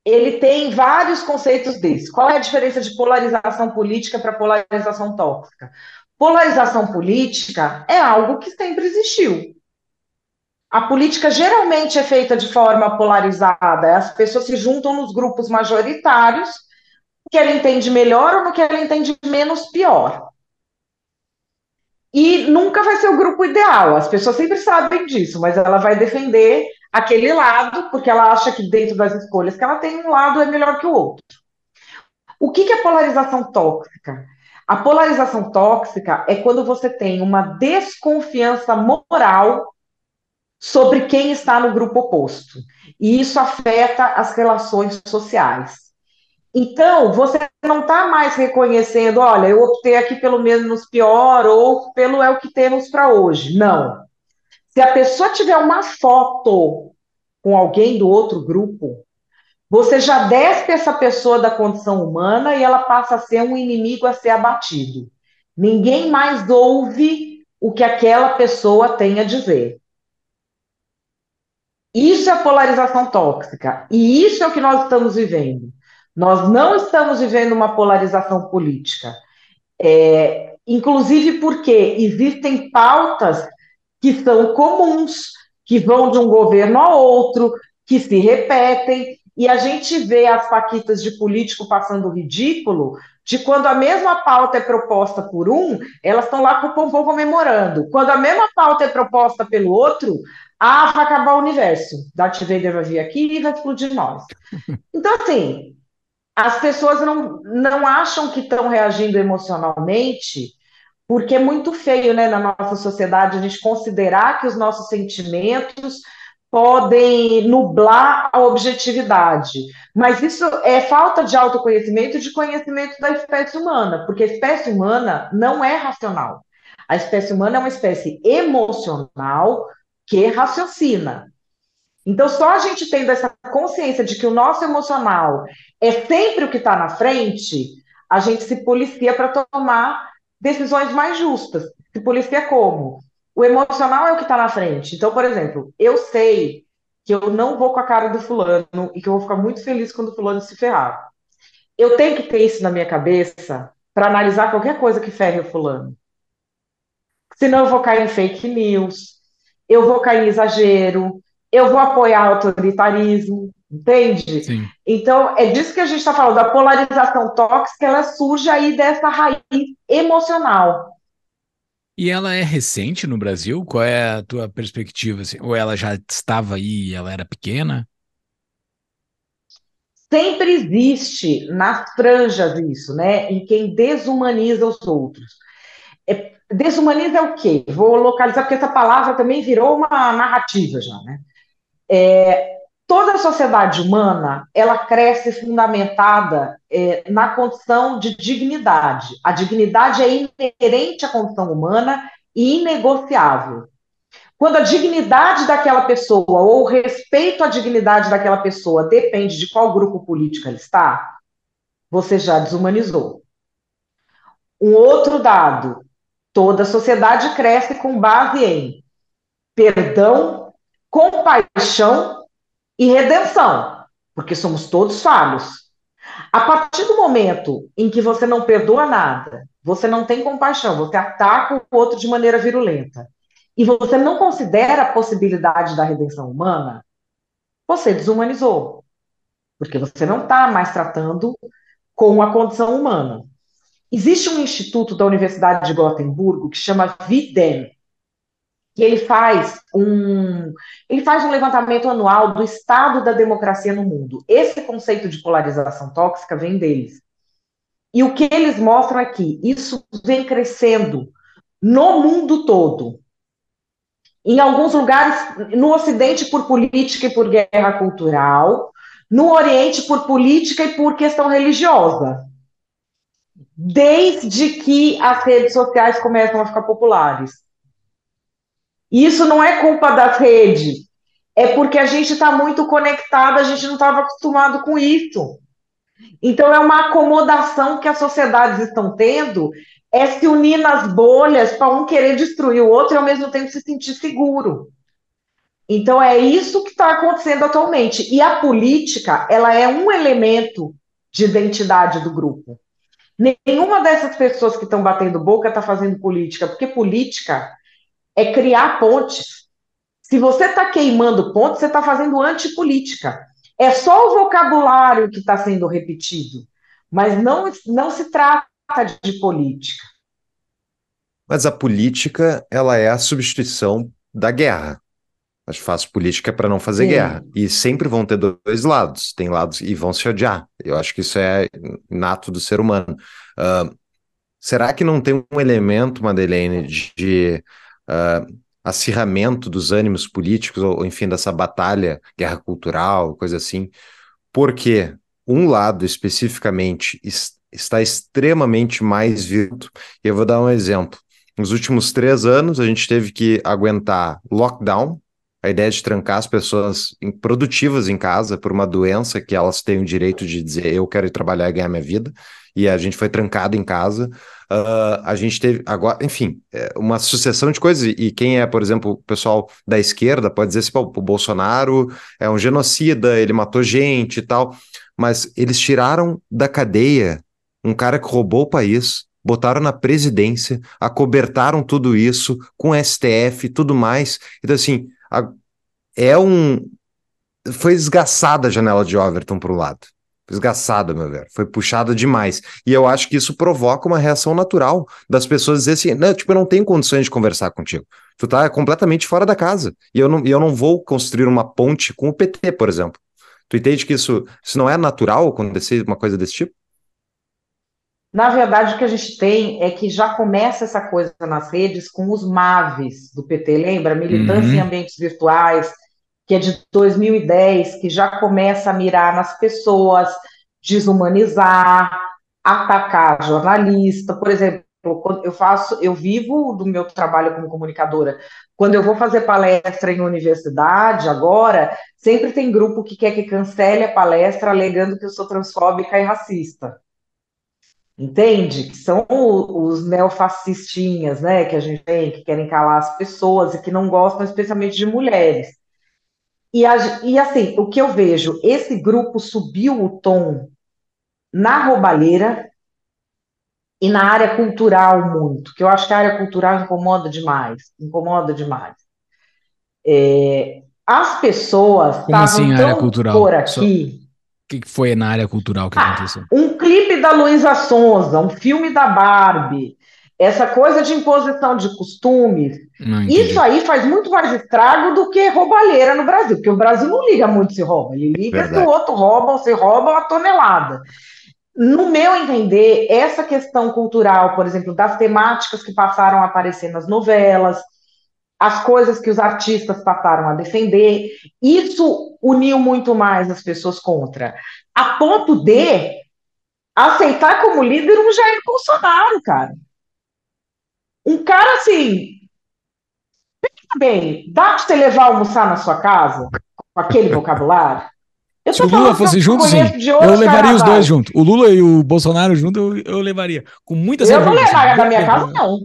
Ele tem vários conceitos desses. Qual é a diferença de polarização política para polarização tóxica? Polarização política é algo que sempre existiu. A política geralmente é feita de forma polarizada. As pessoas se juntam nos grupos majoritários, que ela entende melhor ou no que ela entende menos pior. E nunca vai ser o grupo ideal, as pessoas sempre sabem disso, mas ela vai defender aquele lado, porque ela acha que dentro das escolhas que ela tem, um lado é melhor que o outro. O que, é polarização tóxica? A polarização tóxica é quando você tem uma desconfiança moral sobre quem está no grupo oposto. E isso afeta as relações sociais. Então, você não está mais reconhecendo, olha, eu optei aqui pelo menos pior ou pelo é o que temos para hoje. Não. Se a pessoa tiver uma foto com alguém do outro grupo, você já desce essa pessoa da condição humana e ela passa a ser um inimigo a ser abatido. Ninguém mais ouve o que aquela pessoa tem a dizer. Isso é polarização tóxica. E isso é o que nós estamos vivendo. Nós não estamos vivendo uma polarização política. É, inclusive porque existem pautas que são comuns, que vão de um governo a outro, que se repetem, e a gente vê as paquitas de político passando ridículo de quando a mesma pauta é proposta por um, elas estão lá com o pompom comemorando. Quando a mesma pauta é proposta pelo outro, ah, vai acabar o universo. Darth Vader vai vir aqui e vai explodir nós. Então, assim, as pessoas não, não acham que estão reagindo emocionalmente, porque é muito feio, né, na nossa sociedade, a gente considerar que os nossos sentimentos podem nublar a objetividade. Mas isso é falta de autoconhecimento e de conhecimento da espécie humana, porque a espécie humana não é racional. A espécie humana é uma espécie emocional que raciocina. Então, só a gente tendo essa consciência de que o nosso emocional é sempre o que está na frente, a gente se policia para tomar decisões mais justas. Se policia como? O emocional é o que está na frente. Então, por exemplo, eu sei que eu não vou com a cara do fulano e que eu vou ficar muito feliz quando o fulano se ferrar. Eu tenho que ter isso na minha cabeça para analisar qualquer coisa que ferre o fulano. Senão eu vou cair em fake news, eu vou cair em exagero, eu vou apoiar autoritarismo, entende? Sim. Então, é disso que a gente está falando, a polarização tóxica, ela surge aí dessa raiz emocional. E ela é recente no Brasil? Qual é a tua perspectiva? Assim? Ou ela já estava aí e ela era pequena? Sempre existe nas franjas isso, né? Em quem desumaniza os outros. É, desumaniza é o quê? Vou localizar, porque essa palavra também virou uma narrativa já, né? É, toda a sociedade humana ela cresce fundamentada é, na condição de dignidade. A dignidade é inerente à condição humana e inegociável. Quando a dignidade daquela pessoa ou o respeito à dignidade daquela pessoa depende de qual grupo político ela está, você já desumanizou. Um outro dado: toda a sociedade cresce com base em perdão compaixão e redenção, porque somos todos falhos. A partir do momento em que você não perdoa nada, você não tem compaixão, você ataca o outro de maneira virulenta, e você não considera a possibilidade da redenção humana, você desumanizou. Porque você não está mais tratando com a condição humana. Existe um instituto da Universidade de Gotemburgo que chama VIDEM, que ele faz um ele faz um levantamento anual do estado da democracia no mundo. Esse conceito de polarização tóxica vem deles. E o que eles mostram é que isso vem crescendo no mundo todo. Em alguns lugares, no Ocidente por política e por guerra cultural, no Oriente por política e por questão religiosa. Desde que as redes sociais começam a ficar populares. E isso não é culpa das redes, é porque a gente está muito conectado, a gente não estava acostumado com isso. Então, é uma acomodação que as sociedades estão tendo, é se unir nas bolhas para um querer destruir o outro e ao mesmo tempo se sentir seguro. Então, é isso que está acontecendo atualmente. E a política, ela é um elemento de identidade do grupo. Nenhuma dessas pessoas que estão batendo boca está fazendo política, porque política é criar pontes. Se você está queimando pontes, você está fazendo antipolítica. É só o vocabulário que está sendo repetido, mas não, não se trata de política. Mas a política, ela é a substituição da guerra. Mas faço política para não fazer Sim. guerra. E sempre vão ter dois lados. Tem lados e vão se odiar. Eu acho que isso é nato do ser humano. Uh, será que não tem um elemento, Madeleine, de uh, acirramento dos ânimos políticos, ou enfim, dessa batalha, guerra cultural, coisa assim, porque um lado especificamente está extremamente mais violento. E eu vou dar um exemplo. Nos últimos três anos, a gente teve que aguentar lockdown, a ideia de trancar as pessoas produtivas em casa por uma doença que elas têm o direito de dizer eu quero ir trabalhar e ganhar minha vida, e a gente foi trancado em casa. Uh, a gente teve agora, enfim, é uma sucessão de coisas. E quem é, por exemplo, o pessoal da esquerda pode dizer assim: o Bolsonaro é um genocida, ele matou gente e tal. Mas eles tiraram da cadeia um cara que roubou o país, botaram na presidência, acobertaram tudo isso com STF e tudo mais. Então, assim, a, é um. Foi esgaçada a janela de Overton para um lado. Esgaçada, meu ver. Foi puxada demais. E eu acho que isso provoca uma reação natural das pessoas dizer assim: não, tipo, eu não tenho condições de conversar contigo. Tu tá completamente fora da casa. E eu não, e eu não vou construir uma ponte com o PT, por exemplo. Tu entende que isso, isso não é natural acontecer uma coisa desse tipo? Na verdade, o que a gente tem é que já começa essa coisa nas redes com os MAVs do PT, lembra? Militância uhum. em ambientes virtuais, que é de 2010, que já começa a mirar nas pessoas, desumanizar, atacar jornalista. Por exemplo, eu faço, eu vivo do meu trabalho como comunicadora. Quando eu vou fazer palestra em universidade, agora, sempre tem grupo que quer que cancele a palestra alegando que eu sou transfóbica e racista entende? São os neofascistinhas, né, que a gente tem, que querem calar as pessoas e que não gostam especialmente de mulheres. E, e assim, o que eu vejo, esse grupo subiu o tom na roubalheira e na área cultural muito, que eu acho que a área cultural incomoda demais, incomoda demais. É, as pessoas Como assim, área cultural? por aqui que foi na área cultural que ah, aconteceu? Um clipe da Luísa Sonza, um filme da Barbie, essa coisa de imposição de costumes, isso aí faz muito mais estrago do que roubalheira no Brasil, porque o Brasil não liga muito se rouba, ele liga Verdade. se o outro rouba ou se rouba uma tonelada. No meu entender, essa questão cultural, por exemplo, das temáticas que passaram a aparecer nas novelas, as coisas que os artistas passaram a defender, isso uniu muito mais as pessoas contra, a ponto de aceitar como líder um Jair Bolsonaro, cara. Um cara assim, pensa bem, dá para você levar almoçar na sua casa com aquele vocabulário? Se o Lula fosse junto, sim. Eu levaria os dois juntos. O Lula e o Bolsonaro junto, eu, eu levaria. Com muita certeza. Eu não levaria da minha casa, não.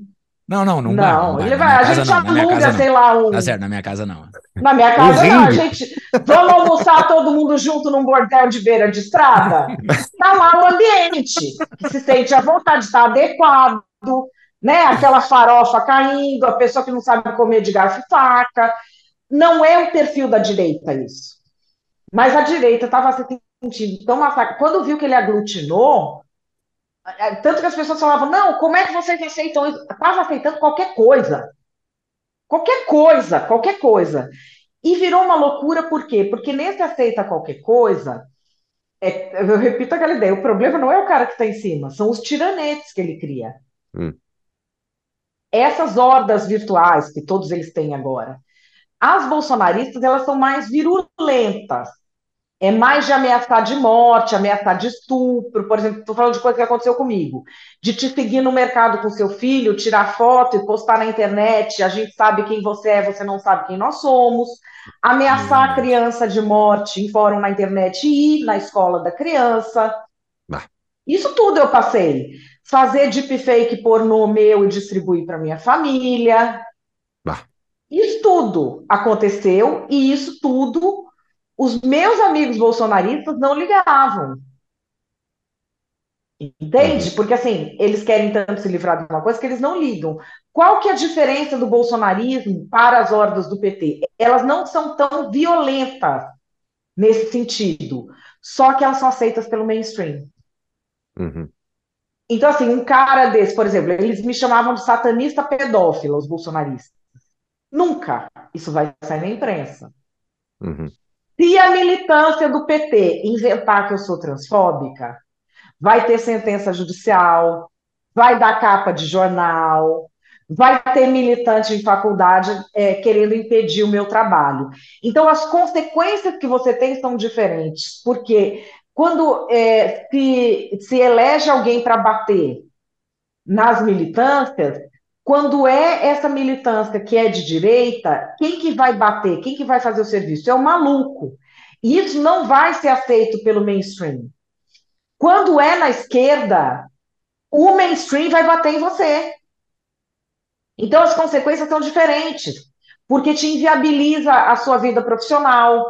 Não, não, não. Não, vai, ele vai. A gente aluga, sei lá, um. Tá certo, na minha casa não. Na minha casa não, a gente. Vamos almoçar todo mundo junto num bordel de beira de estrada? Tá lá o ambiente, que se sente à vontade, está adequado, né? Aquela farofa caindo, a pessoa que não sabe comer de garfo e faca. Não é o perfil da direita isso. Mas a direita estava se sentindo tão massacre. Quando viu que ele aglutinou, é, tanto que as pessoas falavam, não, como é que vocês aceitam isso? Estava aceitando qualquer coisa. Qualquer coisa, qualquer coisa. E virou uma loucura, por quê? Porque nesse aceita qualquer coisa, é, eu repito aquela ideia, o problema não é o cara que está em cima, são os tiranetes que ele cria. Hum. Essas hordas virtuais que todos eles têm agora. As bolsonaristas, elas são mais virulentas é mais de ameaçar de morte, ameaçar de estupro, por exemplo, estou falando de coisa que aconteceu comigo, de te seguir no mercado com seu filho, tirar foto e postar na internet, a gente sabe quem você é, você não sabe quem nós somos, ameaçar a criança de morte em fórum na internet e ir na escola da criança. Isso tudo eu passei. Fazer deepfake pornô meu e distribuir para minha família. Isso tudo aconteceu e isso tudo os meus amigos bolsonaristas não ligavam. Entende? Uhum. Porque assim, eles querem tanto se livrar de uma coisa que eles não ligam. Qual que é a diferença do bolsonarismo para as hordas do PT? Elas não são tão violentas nesse sentido, só que elas são aceitas pelo mainstream. Uhum. Então, assim, um cara desse, por exemplo, eles me chamavam de satanista pedófilo, os bolsonaristas. Nunca isso vai sair na imprensa. Uhum. Se a militância do PT inventar que eu sou transfóbica, vai ter sentença judicial, vai dar capa de jornal, vai ter militante em faculdade é, querendo impedir o meu trabalho. Então, as consequências que você tem são diferentes, porque quando é, se, se elege alguém para bater nas militâncias, quando é essa militância que é de direita, quem que vai bater, quem que vai fazer o serviço? É o maluco. E isso não vai ser aceito pelo mainstream. Quando é na esquerda, o mainstream vai bater em você. Então as consequências são diferentes, porque te inviabiliza a sua vida profissional,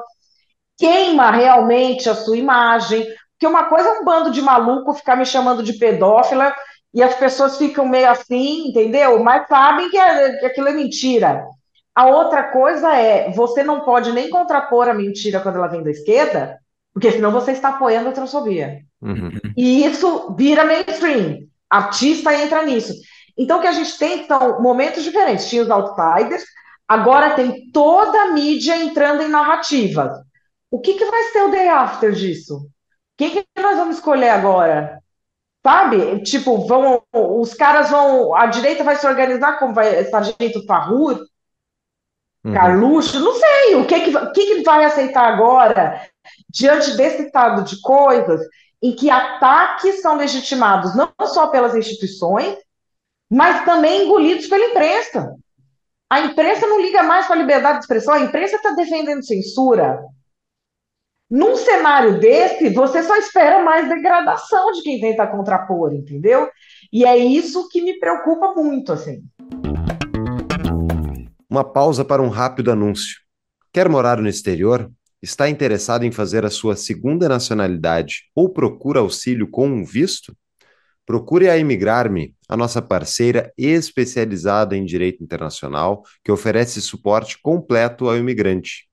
queima realmente a sua imagem. Porque uma coisa é um bando de maluco ficar me chamando de pedófila e as pessoas ficam meio assim, entendeu? Mas sabem que, é, que aquilo é mentira. A outra coisa é, você não pode nem contrapor a mentira quando ela vem da esquerda, porque senão você está apoiando a transfobia. Uhum. E isso vira mainstream. Artista entra nisso. Então, o que a gente tem são momentos diferentes. Tinha os outsiders, agora tem toda a mídia entrando em narrativas. O que, que vai ser o day after disso? O que, nós vamos escolher agora? Sabe? Tipo, vão, os caras vão. A direita vai se organizar como vai Sargento Farrur, uhum. Carluxo, não sei. O que, que, que, que vai aceitar agora, diante desse estado de coisas, em que ataques são legitimados não só pelas instituições, mas também engolidos pela imprensa. A imprensa não liga mais com a liberdade de expressão, a imprensa está defendendo censura. Num cenário desse, você só espera mais degradação de quem tenta contrapor, entendeu? E é isso que me preocupa muito, assim. Uma pausa para um rápido anúncio. Quer morar no exterior? Está interessado em fazer a sua segunda nacionalidade ou procura auxílio com um visto? Procure a Imigrar-me, a nossa parceira especializada em direito internacional, que oferece suporte completo ao imigrante.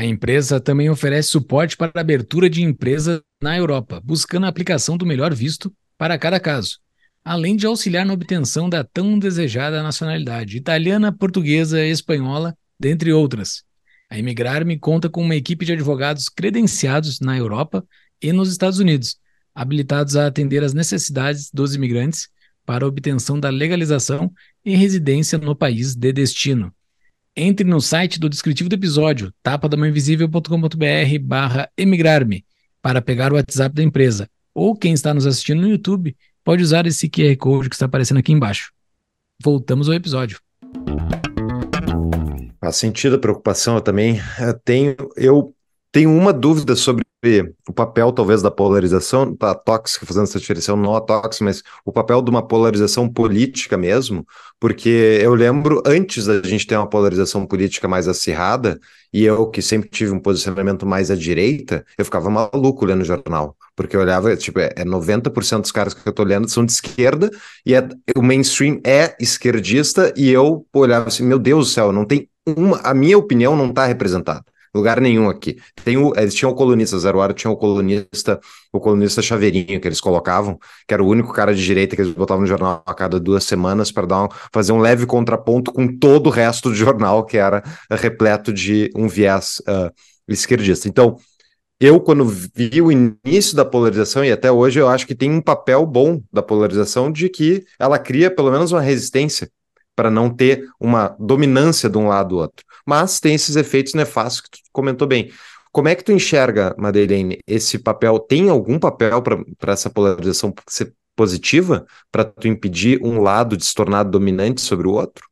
A empresa também oferece suporte para a abertura de empresa na Europa, buscando a aplicação do melhor visto para cada caso, além de auxiliar na obtenção da tão desejada nacionalidade italiana, portuguesa, espanhola, dentre outras. A Imigrar-me conta com uma equipe de advogados credenciados na Europa e nos Estados Unidos, habilitados a atender às necessidades dos imigrantes para a obtenção da legalização e residência no país de destino. Entre no site do descritivo do episódio, tapadamainvisível.com.br barra emigrar-me, para pegar o WhatsApp da empresa. Ou quem está nos assistindo no YouTube, pode usar esse QR Code que está aparecendo aqui embaixo. Voltamos ao episódio. Faz sentido a preocupação, eu também eu tenho. Eu tenho uma dúvida sobre o papel, talvez, da polarização, tá tóxica, fazendo essa diferenciação, não a tóxica, mas o papel de uma polarização política mesmo, porque eu lembro, antes da gente ter uma polarização política mais acirrada, e eu que sempre tive um posicionamento mais à direita, eu ficava maluco lendo jornal, porque eu olhava, tipo, é, é 90% dos caras que eu tô lendo são de esquerda, e é, o mainstream é esquerdista, e eu olhava assim, meu Deus do céu, não tem uma, a minha opinião não está representada lugar nenhum aqui. Tem o, eles tinham o colunista, Zero Hora tinha o colunista, o colunista Chaveirinho que eles colocavam, que era o único cara de direita que eles botavam no jornal a cada duas semanas para dar um, fazer um leve contraponto com todo o resto do jornal, que era repleto de um viés uh, esquerdista. Então, eu, quando vi o início da polarização, e até hoje eu acho que tem um papel bom da polarização de que ela cria pelo menos uma resistência para não ter uma dominância de um lado ou outro mas tem esses efeitos nefastos que tu comentou bem. Como é que tu enxerga, Madeleine, esse papel? Tem algum papel para essa polarização ser positiva para tu impedir um lado de se tornar dominante sobre o outro?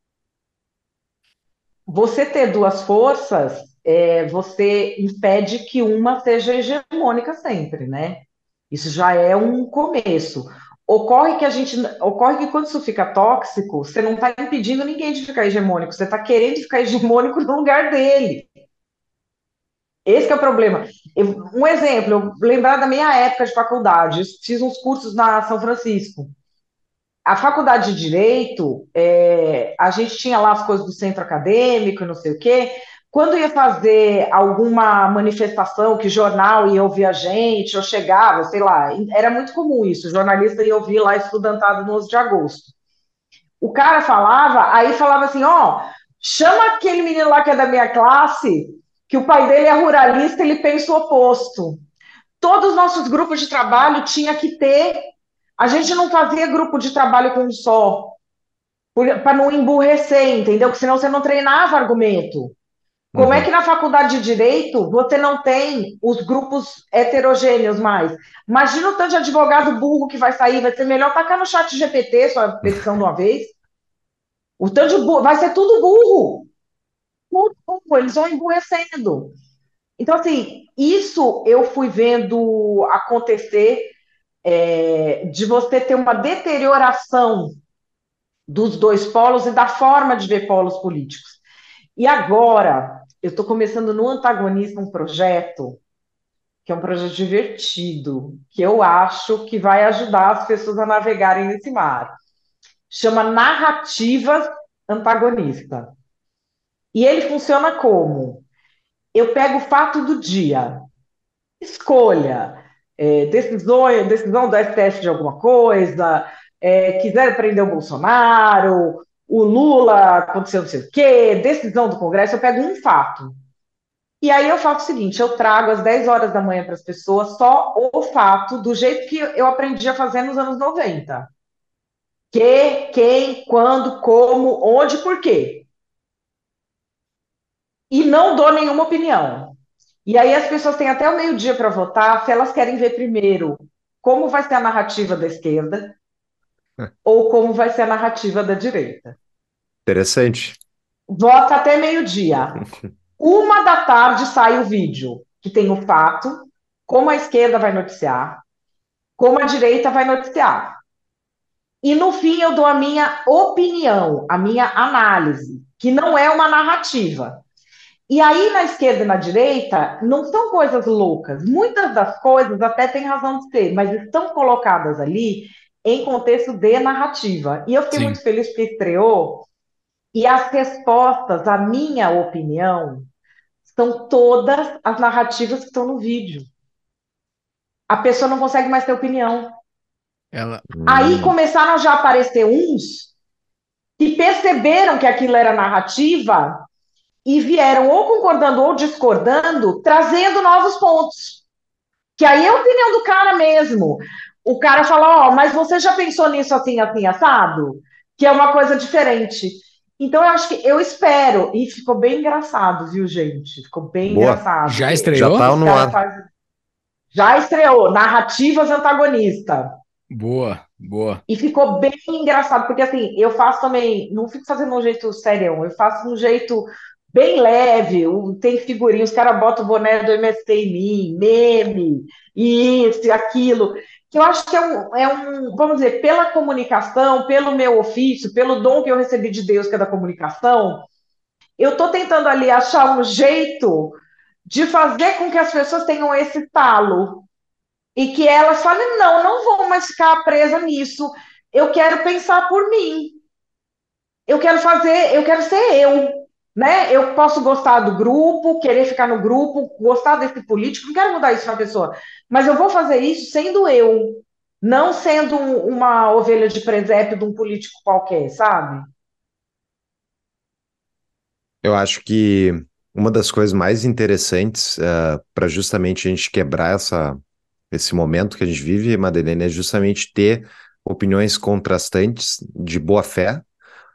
Você ter duas forças, é, você impede que uma seja hegemônica sempre, né? Isso já é um começo ocorre que a gente ocorre que quando isso fica tóxico, você não está impedindo ninguém de ficar hegemônico, você está querendo ficar hegemônico no lugar dele. Esse é o problema. Um exemplo, eu lembrar da minha época de faculdade, eu fiz uns cursos na São Francisco. A faculdade de Direito, é, a gente tinha lá as coisas do centro acadêmico, não sei o quê, quando ia fazer alguma manifestação que jornal ia ouvir a gente, ou chegava, sei lá, era muito comum isso, jornalista ia ouvir lá estudantado no 11 de agosto. O cara falava, aí falava assim, ó, oh, chama aquele menino lá que é da minha classe, que o pai dele é ruralista, ele pensa o oposto. Todos os nossos grupos de trabalho tinha que ter, a gente não fazia grupo de trabalho com um só, para não emburrecer, entendeu? Porque senão você não treinava argumento. Como é uhum. é que na faculdade de Direito você não tem os grupos heterogêneos mais? Imagina o tanto de advogado burro que vai sair, vai ser melhor tacar no chat GPT sua petição de uma vez. O tanto de burro, vai ser tudo burro. Tudo burro, eles vão emburrecendo. Então, assim, isso eu fui vendo acontecer é, de você ter uma deterioração dos dois polos e da forma de ver polos políticos. E agora, eu estou começando no antagonismo um projeto que é um projeto divertido, que eu acho que vai ajudar as pessoas a navegarem nesse mar. Chama Narrativa Antagonista. E ele funciona como? Eu pego o fato do dia, escolha, é, decisão, decisão do STF de alguma coisa, é, quiser prender o Bolsonaro, o Lula aconteceu não sei o quê, decisão do Congresso, eu pego um fato. E aí eu faço o seguinte, eu trago às 10 horas da manhã para as pessoas só o fato do jeito que eu aprendi a fazer nos anos 90. Que, quem, quando, como, onde, por quê. E não dou nenhuma opinião. E aí as pessoas têm até o meio-dia para votar se elas querem ver primeiro como vai ser a narrativa da esquerda, ou como vai ser a narrativa da direita. Interessante. Vota até meio-dia. Uma da tarde sai o vídeo, que tem o fato, como a esquerda vai noticiar, como a direita vai noticiar. E no fim eu dou a minha opinião, a minha análise, que não é uma narrativa. E aí, na esquerda e na direita, não são coisas loucas. Muitas das coisas até têm razão de ser, mas estão colocadas ali em contexto de narrativa. E eu fiquei Sim. muito feliz porque estreou, e as respostas, a minha opinião, são todas as narrativas que estão no vídeo. A pessoa não consegue mais ter opinião. Ela... Aí hum. começaram já a aparecer uns que perceberam que aquilo era narrativa e vieram ou concordando ou discordando, trazendo novos pontos. Que aí é a opinião do cara mesmo o cara fala, ó, oh, mas você já pensou nisso assim, assim, assado? Que é uma coisa diferente. Então eu acho que eu espero. E ficou bem engraçado, viu, gente? Ficou bem Boa. engraçado. Já estreou? Já tá no ar. Faz... Já estreou. Narrativas antagonista. Boa, boa. E ficou bem engraçado, porque assim, eu faço também, não fico fazendo um jeito sério, eu faço um jeito bem leve, tem figurinha, os caras botam o boné do MST em mim, meme, isso, aquilo que eu acho que é um, é um, vamos dizer, pela comunicação, pelo meu ofício, pelo dom que eu recebi de Deus, que é da comunicação, eu estou tentando ali achar um jeito de fazer com que as pessoas tenham esse talo e que elas falem: não, não vou mais ficar presa nisso, eu quero pensar por mim, eu quero fazer, eu quero ser eu né? Eu posso gostar do grupo, querer ficar no grupo, gostar desse político, não quero mudar isso na pessoa, mas eu vou fazer isso sendo eu, não sendo uma ovelha de presépio de um político qualquer, sabe? Eu acho que uma das coisas mais interessantes uh, eh, para justamente a gente quebrar essa, esse momento que a gente vive, Madeleine, é justamente ter opiniões contrastantes de boa fé,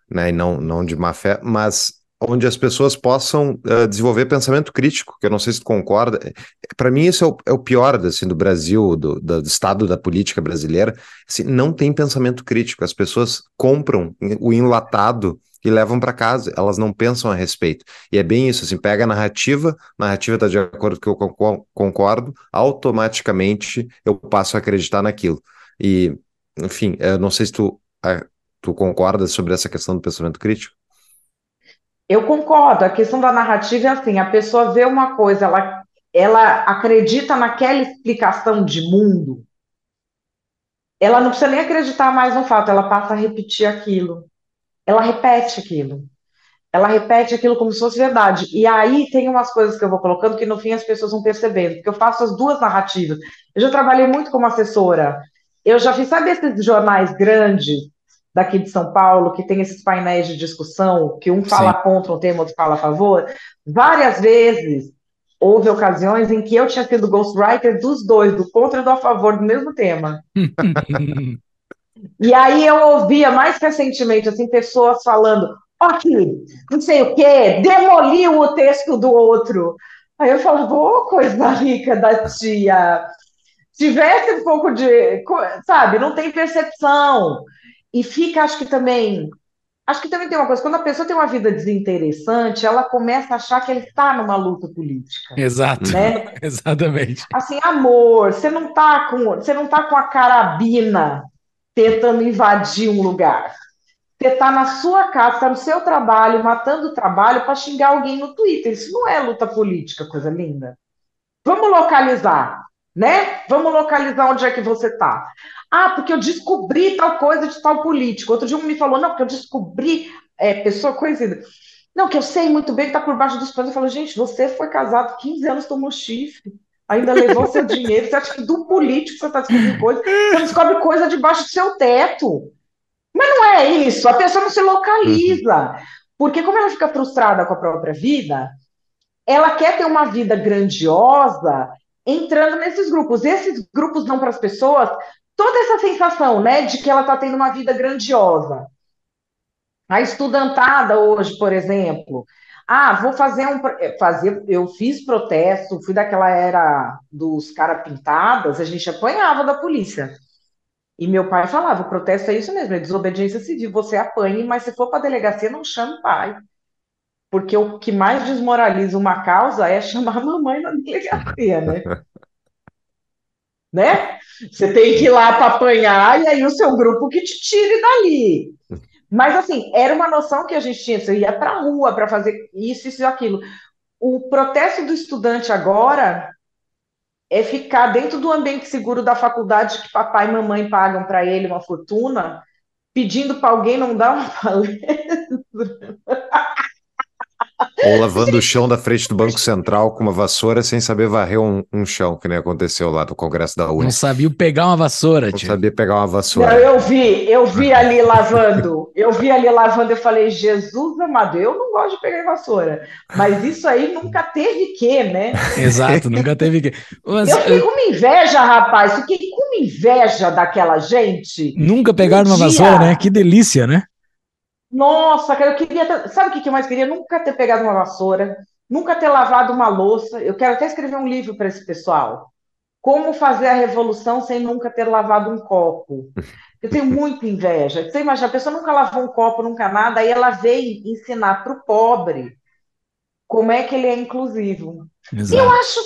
né, e não, não de má fé, mas onde as pessoas possam uh, desenvolver pensamento crítico, que eu não sei se tu concorda. Para mim, isso é o, é o, pior assim, do Brasil, do, do, estado da política brasileira. Assim, não tem pensamento crítico. As pessoas compram o enlatado e levam para casa. Elas não pensam a respeito. E é bem isso, assim, pega a narrativa, a narrativa está de acordo com que eu concordo, automaticamente eu passo a acreditar naquilo. E, enfim, eu não sei se tu, tu concorda sobre essa questão do pensamento crítico. Eu concordo. A questão da narrativa é assim: a pessoa vê uma coisa, ela, ela acredita naquela explicação de mundo, ela não precisa nem acreditar mais no fato, ela passa a repetir aquilo. Ela repete aquilo. Ela repete aquilo como se fosse verdade. E aí tem umas coisas que eu vou colocando que no fim as pessoas vão percebendo, porque eu faço as duas narrativas. Eu já trabalhei muito como assessora. Eu já fiz, sabe esses jornais grandes daqui de São Paulo, que tem esses painéis de discussão, que um fala Sim. contra um tema, outro fala a favor, várias vezes houve ocasiões em que eu tinha sido ghostwriter dos dois, do contra e do a favor do mesmo tema. E aí eu ouvia mais recentemente assim pessoas falando, aqui, não sei o quê, demoliu o texto do outro. Aí eu falava, ô, oh, coisa rica da tia. Tivesse um pouco de, sabe, não tem percepção. E fica, acho que também, acho que também tem uma coisa, quando a pessoa tem uma vida desinteressante, ela começa a achar que ele está numa luta política. Exato. Né? Exatamente. Assim, amor, você não está com, você não tá com a carabina tentando invadir um lugar. Você está na sua casa, está no seu trabalho, matando o trabalho para xingar alguém no Twitter. Isso não é luta política, coisa linda. Vamos localizar, né? Vamos localizar onde é que você está. Ah, porque eu descobri tal coisa de tal político. Outro dia um me falou, não, porque eu descobri é, pessoa conhecida. Não, que eu sei muito bem que está por baixo dos panos. Eu falo, gente, você foi casado 15 anos, tomou chifre, ainda levou seu dinheiro. Você acha que do político você está descobrindo coisa? Você descobre coisa debaixo do seu teto. Mas não é isso, a pessoa não se localiza. Porque como ela fica frustrada com a própria vida, ela quer ter uma vida grandiosa entrando nesses grupos. Esses grupos dão para as pessoas toda essa sensação, né, de que ela está tendo uma vida grandiosa. A estudantada hoje, por exemplo, ah, vou fazer um fazer, eu fiz protesto, fui daquela era dos cara pintadas, a gente apanhava da polícia. E meu pai falava: protesto é isso mesmo, é desobediência civil. Você apanhe, mas se for para a delegacia, não chame o pai. Porque o que mais desmoraliza uma causa é chamar a mamãe na delegacia, né? né? Você tem que ir lá para apanhar e aí o seu grupo que te tire dali. Mas assim, era uma noção que a gente tinha, você ia para a rua para fazer isso, isso e aquilo. O protesto do estudante agora é ficar dentro do ambiente seguro da faculdade que papai e mamãe pagam para ele uma fortuna, pedindo para alguém não dar uma palestra. Ou lavando o chão da frente do Banco Central com uma vassoura sem saber varrer um, um chão, que nem aconteceu lá no Congresso da UNE. Não sabia pegar uma vassoura, Não sabia pegar uma vassoura. Não, eu vi, eu vi ali lavando. Eu vi ali lavando, eu falei, Jesus amado, eu não gosto de pegar vassoura. Mas isso aí nunca teve que, né? Exato, nunca teve que. Mas, eu fiquei com uma inveja, rapaz. Fiquei com uma inveja daquela gente. Nunca pegaram um uma dia... vassoura, né? Que delícia, né? Nossa, cara, eu queria. Ter... Sabe o que eu mais queria? Nunca ter pegado uma vassoura, nunca ter lavado uma louça. Eu quero até escrever um livro para esse pessoal. Como fazer a revolução sem nunca ter lavado um copo. Eu tenho muita inveja. Você imagina, a pessoa nunca lavou um copo, nunca nada, aí ela veio ensinar para o pobre como é que ele é inclusivo. Exato. Eu acho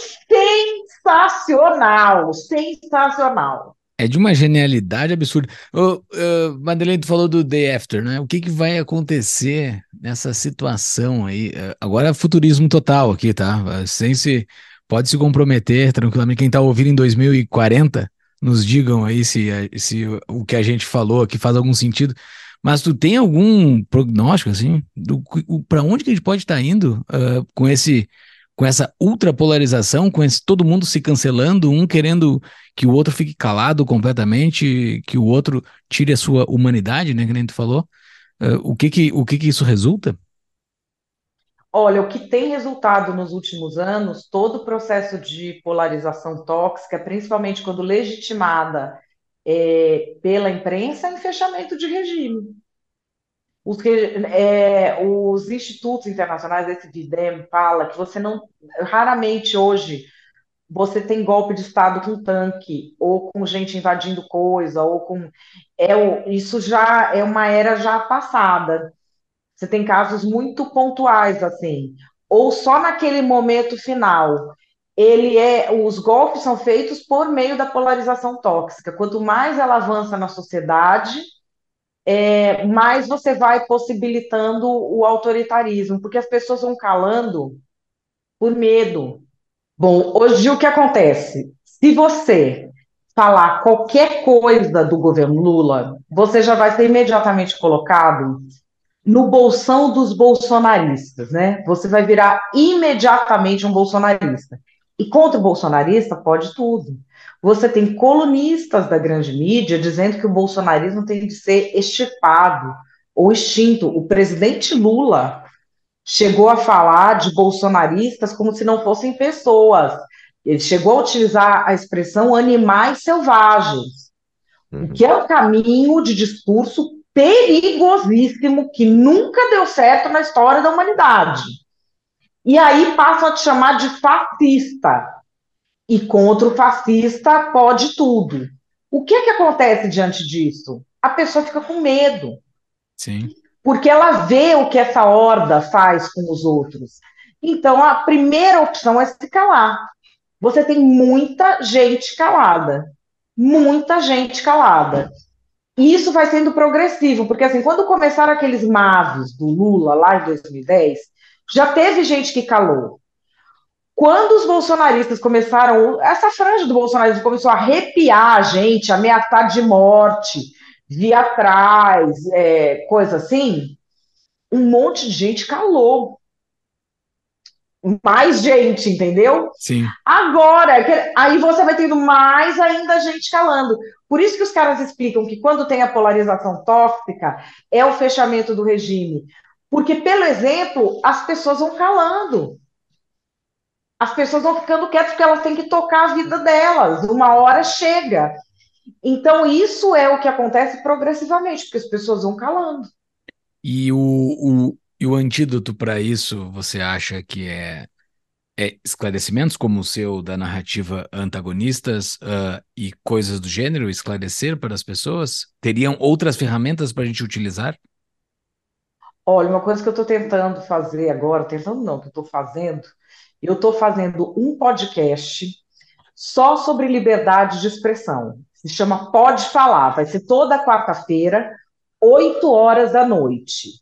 sensacional, sensacional. É de uma genialidade absurda. Ô, Madeleine, tu falou do Day After, né? O que, que vai acontecer nessa situação aí? Uh, agora é futurismo total aqui, tá? Sem se. Pode se comprometer tranquilamente. Quem tá ouvindo em 2040, nos digam aí se, se o que a gente falou aqui faz algum sentido. Mas tu tem algum prognóstico, assim, para onde que a gente pode estar tá indo uh, com esse com essa ultrapolarização, com esse todo mundo se cancelando, um querendo que o outro fique calado completamente, que o outro tire a sua humanidade, né, que nem tu falou. Uh, o que que, o que que isso resulta? Olha, o que tem resultado nos últimos anos, todo o processo de polarização tóxica, principalmente quando legitimada é, pela imprensa, é em fechamento de regime. Os, é, os institutos internacionais, esse VIDEM, fala que você não. Raramente hoje você tem golpe de Estado com tanque, ou com gente invadindo coisa, ou com. É, isso já é uma era já passada. Você tem casos muito pontuais, assim. Ou só naquele momento final. Ele é. Os golpes são feitos por meio da polarização tóxica. Quanto mais ela avança na sociedade é, mais você vai possibilitando o autoritarismo, porque as pessoas vão calando por medo. Bom, hoje o que acontece? Se você falar qualquer coisa do governo Lula, você já vai ser imediatamente colocado no bolsão dos bolsonaristas, né? Você vai virar imediatamente um bolsonarista. E contra o bolsonarista pode tudo. Você tem colunistas da grande mídia dizendo que o bolsonarismo tem de ser extirpado ou extinto. O presidente Lula chegou a falar de bolsonaristas como se não fossem pessoas. Ele chegou a utilizar a expressão animais selvagens. uhum. que é um caminho de discurso perigosíssimo que nunca deu certo na história da humanidade. E aí passam a te chamar de fascista. E contra o fascista pode tudo. O que é que acontece diante disso? A pessoa fica com medo. Sim. Porque ela vê o que essa horda faz com os outros. Então, a primeira opção é se calar. Você tem muita gente calada. Muita gente calada. E isso vai sendo progressivo, porque assim, quando começaram aqueles maves do Lula lá em 2010, já teve gente que calou. Quando os bolsonaristas começaram, essa franja do bolsonarismo começou a arrepiar a gente, ameaçar de morte, vir atrás, é, coisa assim, um monte de gente calou. Mais gente, entendeu? Sim. Agora, aí você vai tendo mais ainda gente calando. Por isso que os caras explicam que quando tem a polarização tóxica, é o fechamento do regime. Porque, pelo exemplo, as pessoas vão calando. As pessoas vão ficando quietas porque elas têm que tocar a vida delas. Uma hora chega. Então, isso é o que acontece progressivamente, porque as pessoas vão calando. E o, o, e o antídoto para isso, você acha que é, é, esclarecimentos como o seu da narrativa antagonistas uh, e coisas do gênero, esclarecer para as pessoas? Teriam outras ferramentas para a gente utilizar? Olha, uma coisa que eu estou tentando fazer agora, tentando não, que eu estou fazendo, eu estou fazendo um podcast só sobre liberdade de expressão se chama Pode Falar, vai ser toda quarta-feira, 8 horas da noite.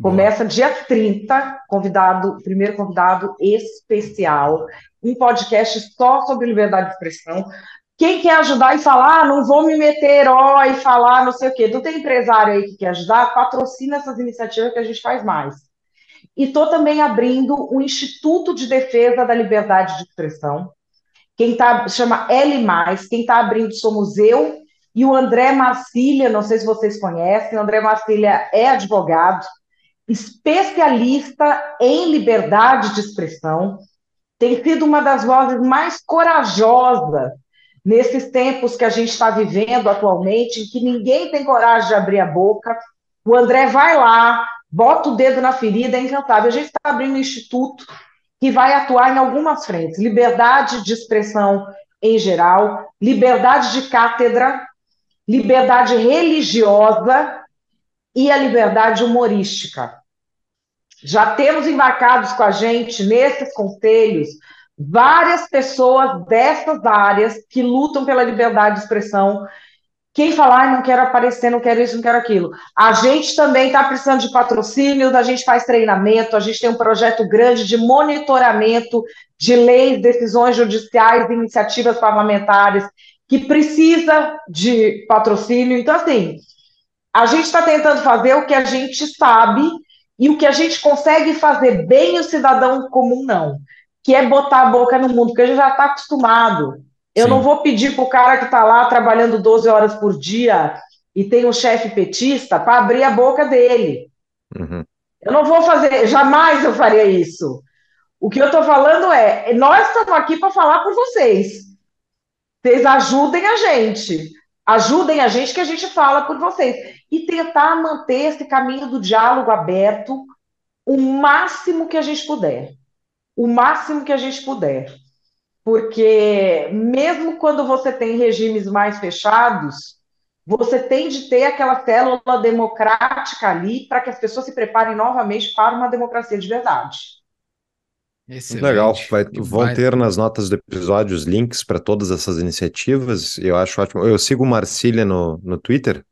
Começa dia 30, convidado, primeiro convidado especial, um podcast só sobre liberdade de expressão. Quem quer ajudar e falar, ah, não vou me meter herói, falar não sei o quê. Não tem empresário aí que quer ajudar? Patrocina essas iniciativas que a gente faz mais. E estou também abrindo o Instituto de Defesa da Liberdade de Expressão, quem tá, chama L+, quem está abrindo somos eu e o André Marcília, não sei se vocês conhecem, o André Marcília é advogado, especialista em liberdade de expressão, tem sido uma das vozes mais corajosas nesses tempos que a gente está vivendo atualmente, em que ninguém tem coragem de abrir a boca. O André vai lá, bota o dedo na ferida, é incantável. A gente está abrindo um instituto que vai atuar em algumas frentes: liberdade de expressão em geral, liberdade de cátedra, liberdade religiosa e a liberdade humorística. Já temos embarcados com a gente nesses conselhos várias pessoas dessas áreas que lutam pela liberdade de expressão quem falar, não quero aparecer, não quero isso, não quero aquilo. A gente também está precisando de patrocínios, a gente faz treinamento, a gente tem um projeto grande de monitoramento de leis, decisões judiciais, iniciativas parlamentares, que precisa de patrocínio. Então, assim, a gente está tentando fazer o que a gente sabe e o que a gente consegue fazer bem o cidadão comum não, que é botar a boca no mundo, porque a gente já está acostumado. Eu Sim. não vou pedir para o cara que está lá trabalhando 12 horas por dia e tem um chefe petista para abrir a boca dele. Uhum. Eu não vou fazer, jamais eu faria isso. O que eu estou falando é, nós estamos aqui para falar por vocês. Vocês ajudem a gente. Ajudem a gente que a gente fala por vocês. E tentar manter esse caminho do diálogo aberto o máximo que a gente puder. O máximo que a gente puder porque mesmo quando você tem regimes mais fechados, você tem de ter aquela célula democrática ali para que as pessoas se preparem novamente para uma democracia de verdade. Excelente. Legal, vai, vão vai... ter nas notas do episódio os links para todas essas iniciativas. Eu acho ótimo. Eu sigo Marcília no, no Twitter.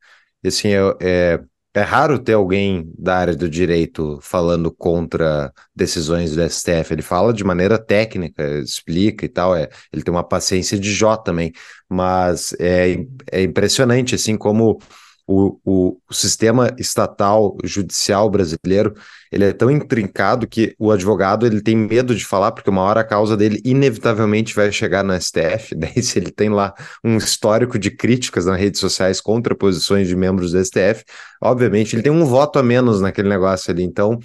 E assim, é, é é raro ter alguém da área do direito falando contra decisões do STF. Ele fala de maneira técnica, explica e tal. É, ele tem uma paciência de Jó também, mas é, é impressionante assim como o, o, o, sistema estatal judicial brasileiro ele é tão intrincado que o advogado ele tem medo de falar porque uma hora a causa dele inevitavelmente vai chegar no STF daí se ele tem lá um histórico de críticas nas redes sociais contra posições de membros do STF obviamente ele tem um voto a menos naquele negócio ali. Então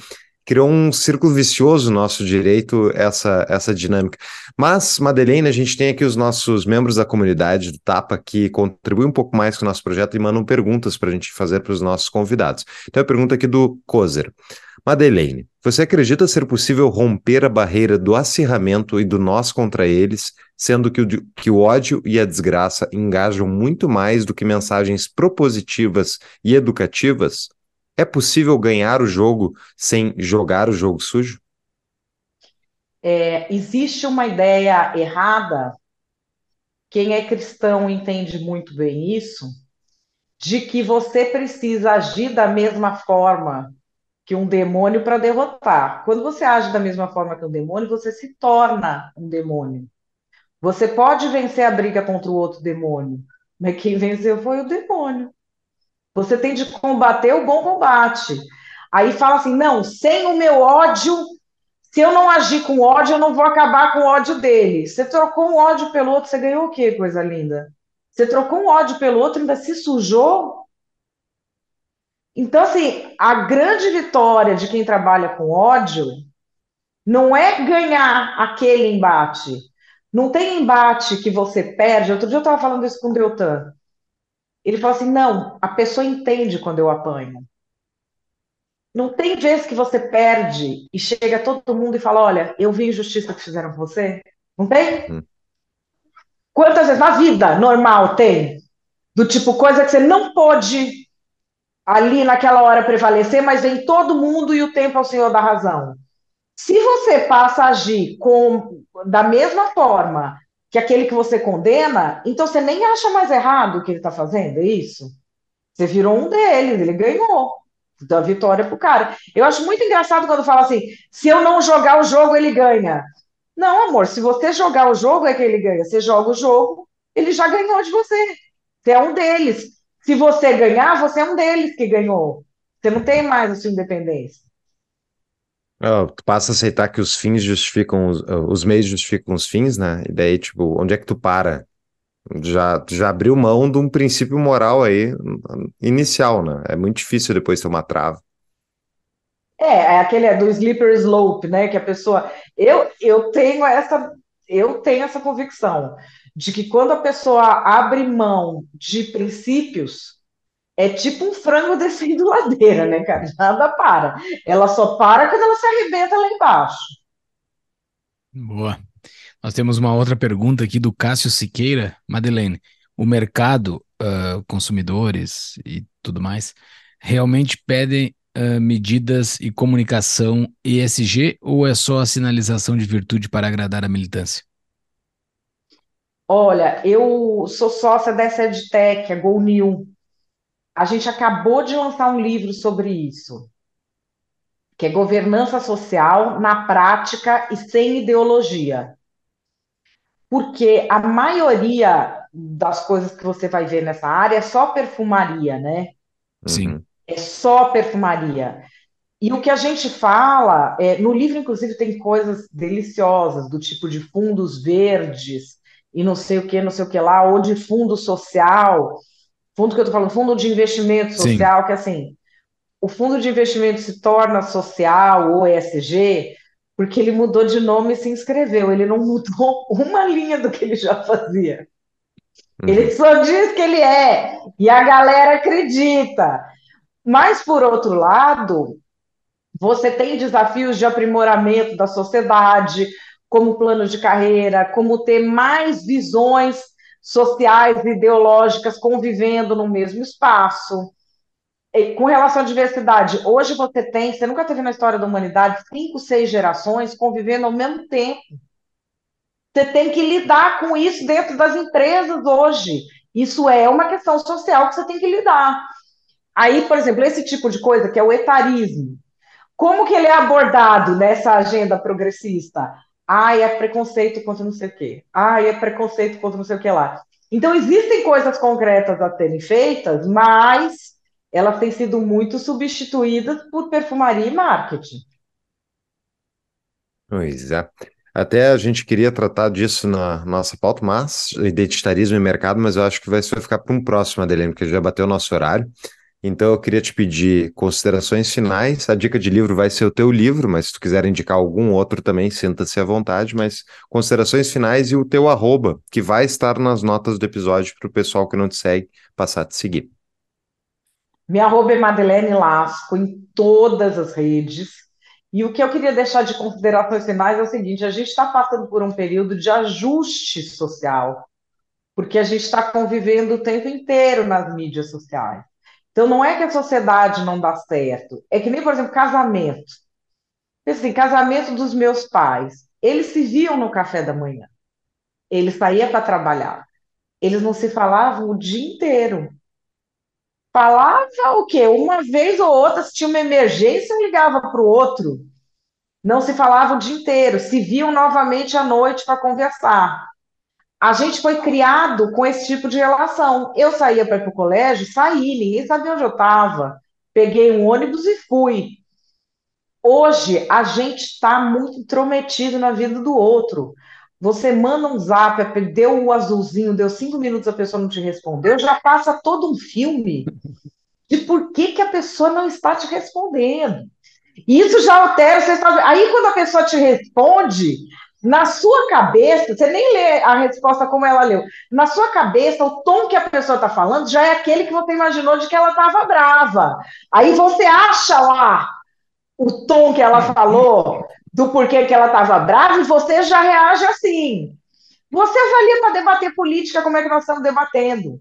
criou um círculo vicioso nosso direito essa, essa dinâmica. Mas, Madeleine, a gente tem aqui os nossos membros da comunidade do TAPA que contribuem um pouco mais com o nosso projeto e mandam perguntas para a gente fazer para os nossos convidados. Então, a pergunta aqui do Kozer. Madeleine, você acredita ser possível romper a barreira do acirramento e do nós contra eles, sendo que o, que o ódio e a desgraça engajam muito mais do que mensagens propositivas e educativas? É possível ganhar o jogo sem jogar o jogo sujo? É, existe uma ideia errada, quem é cristão entende muito bem isso, de que você precisa agir da mesma forma que um demônio para derrotar. Quando você age da mesma forma que um demônio, você se torna um demônio. Você pode vencer a briga contra o outro demônio, mas quem venceu foi o demônio. Você tem de combater o bom combate. Aí fala assim: não, sem o meu ódio, se eu não agir com ódio, eu não vou acabar com o ódio dele. Você trocou um ódio pelo outro, você ganhou o quê, coisa linda? Você trocou um ódio pelo outro, ainda se sujou. Então, assim, a grande vitória de quem trabalha com ódio não é ganhar aquele embate. Não tem embate que você perde. Outro dia eu estava falando isso com o Deltan. Ele falou assim: não, a pessoa entende quando eu apanho. Não tem vez que você perde e chega todo mundo e fala: olha, eu vi injustiça que fizeram com você. Não tem? Hum. Quantas vezes na vida normal tem? Do tipo, coisa que você não pode ali naquela hora prevalecer, mas vem todo mundo e o tempo é o senhor da razão. Se você passa a agir com, da mesma forma que aquele que você condena, então você nem acha mais errado o que ele está fazendo, é isso? Você virou um deles, ele ganhou. Então a vitória para o cara. Eu acho muito engraçado quando fala assim: se eu não jogar o jogo, ele ganha. Não, amor, se você jogar o jogo, é que ele ganha. Você joga o jogo, ele já ganhou de você. Você é um deles. Se você ganhar, você é um deles que ganhou. Você não tem mais a sua independência. Tu passa a aceitar que os fins justificam, os, os meios justificam os fins, né? E daí, tipo, onde é que tu para? Já, já abriu mão de um princípio moral aí inicial, né? É muito difícil depois ter uma trava. É, é aquele é do slippery slope, né? Que a pessoa. Eu, eu tenho essa. Eu tenho essa convicção de que quando a pessoa abre mão de princípios, é tipo um frango descendo ladeira, né, cara? Nada para. Ela só para quando ela se arrebenta lá embaixo. Boa. Nós temos uma outra pergunta aqui do Cássio Siqueira. Madeleine, o mercado, uh, consumidores e tudo mais, realmente pedem uh, medidas e comunicação ESG ou é só a sinalização de virtude para agradar a militância? Olha, eu sou sócia dessa EdTech, a GoNew. A gente acabou de lançar um livro sobre isso, que é Governança Social na Prática e Sem Ideologia. Porque a maioria das coisas que você vai ver nessa área é só perfumaria, né? Sim. É só perfumaria. E o que a gente fala, é, no livro, inclusive, tem coisas deliciosas, do tipo de fundos verdes e não sei o que, não sei o que lá, ou de fundo social. Fundo que eu estou falando, fundo de investimento social, Sim. que assim, o fundo de investimento se torna social ou ESG porque ele mudou de nome e se inscreveu. Ele não mudou uma linha do que ele já fazia. Uhum. Ele só diz que ele é, e a galera acredita. Mas, por outro lado, você tem desafios de aprimoramento da sociedade, como plano de carreira, como ter mais visões sociais e ideológicas convivendo no mesmo espaço. E, com relação à diversidade, hoje você tem, você nunca teve na história da humanidade cinco, seis gerações convivendo ao mesmo tempo. Você tem que lidar com isso dentro das empresas hoje. Isso é uma questão social que você tem que lidar. Aí, por exemplo, esse tipo de coisa que é o etarismo, como que ele é abordado nessa agenda progressista? Ai, é preconceito contra não sei o quê. Ai, é preconceito contra não sei o que lá. Então, existem coisas concretas a serem feitas, mas elas têm sido muito substituídas por perfumaria e marketing. Pois é. Até a gente queria tratar disso na nossa pauta, mas identitarismo e mercado, mas eu acho que vai, ficar para um próximo, Adelene, porque já bateu o nosso horário. Então eu queria te pedir considerações finais. A dica de livro vai ser o teu livro, mas se tu quiser indicar algum outro também, sinta-se à vontade. Mas considerações finais e o teu arroba, que vai estar nas notas do episódio para o pessoal que não te segue passar a te seguir. Minha arroba é Madeleine Lasco em todas as redes. E o que eu queria deixar de considerações finais é o seguinte: a gente está passando por um período de ajuste social, porque a gente está convivendo o tempo inteiro nas mídias sociais. Então, não é que a sociedade não dá certo, é que nem, por exemplo, casamento. Assim, casamento dos meus pais. Eles se viam no café da manhã. Eles saíam para trabalhar. Eles não se falavam o dia inteiro. Falava o quê? Uma vez ou outra, se tinha uma emergência, ligava para o outro. Não se falava o dia inteiro. Se viam novamente à noite para conversar a gente foi criado com esse tipo de relação. Eu saía para ir para o colégio, saí, ninguém sabia onde eu estava. Peguei um ônibus e fui. Hoje, a gente está muito intrometido na vida do outro. Você manda um zap, deu o azulzinho, deu cinco minutos, a pessoa não te respondeu, já passa todo um filme de por que, que a pessoa não está te respondendo. Isso já altera, você está... aí quando a pessoa te responde, na sua cabeça, você nem lê a resposta como ela leu. Na sua cabeça, o tom que a pessoa está falando já é aquele que você imaginou de que ela estava brava. Aí você acha lá o tom que ela falou, do porquê que ela estava brava, e você já reage assim. Você avalia para debater política como é que nós estamos debatendo.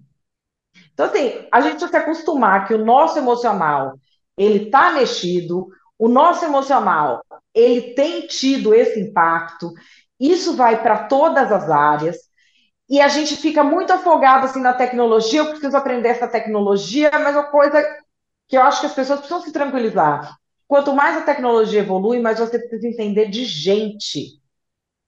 Então, assim, a gente precisa se acostumar que o nosso emocional, ele está mexido, o nosso emocional, ele tem tido esse impacto, isso vai para todas as áreas, e a gente fica muito afogado assim na tecnologia, eu preciso aprender essa tecnologia, mas uma coisa que eu acho que as pessoas precisam se tranquilizar. Quanto mais a tecnologia evolui, mais você precisa entender de gente.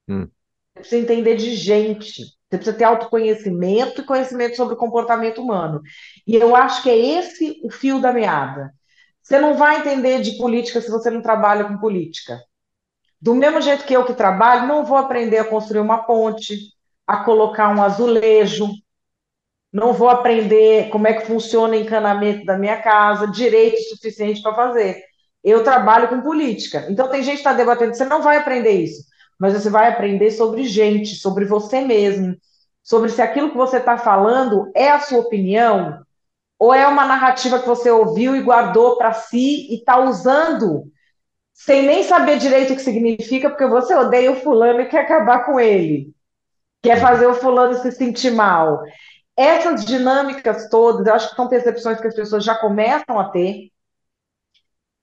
Hum. Você precisa entender de gente. Você precisa ter autoconhecimento e conhecimento sobre o comportamento humano. E eu acho que é esse o fio da meada. Você não vai entender de política se você não trabalha com política. Do mesmo jeito que eu que trabalho, não vou aprender a construir uma ponte, a colocar um azulejo, não vou aprender como é que funciona o encanamento da minha casa, direito suficiente para fazer. Eu trabalho com política. Então tem gente que está debatendo, você não vai aprender isso, mas você vai aprender sobre gente, sobre você mesmo, sobre se aquilo que você está falando é a sua opinião ou é uma narrativa que você ouviu e guardou para si e está usando sem nem saber direito o que significa, porque você odeia o fulano e quer acabar com ele, quer fazer o fulano se sentir mal. Essas dinâmicas todas, eu acho que são percepções que as pessoas já começam a ter,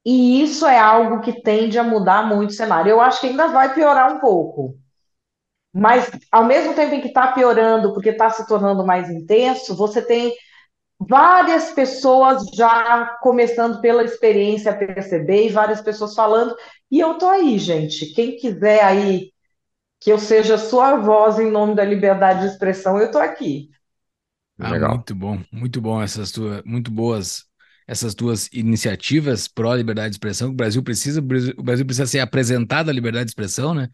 e isso é algo que tende a mudar muito o cenário. Eu acho que ainda vai piorar um pouco. Mas, ao mesmo tempo em que está piorando, porque está se tornando mais intenso, você tem várias pessoas já começando pela experiência a perceber e várias pessoas falando. E eu tô aí, gente. Quem quiser aí que eu seja sua voz em nome da liberdade de expressão, eu tô aqui. Ah, Legal. muito bom, muito bom essas tuas, muito boas essas duas iniciativas pró liberdade de expressão. O Brasil precisa, o Brasil precisa ser apresentado à liberdade de expressão, né?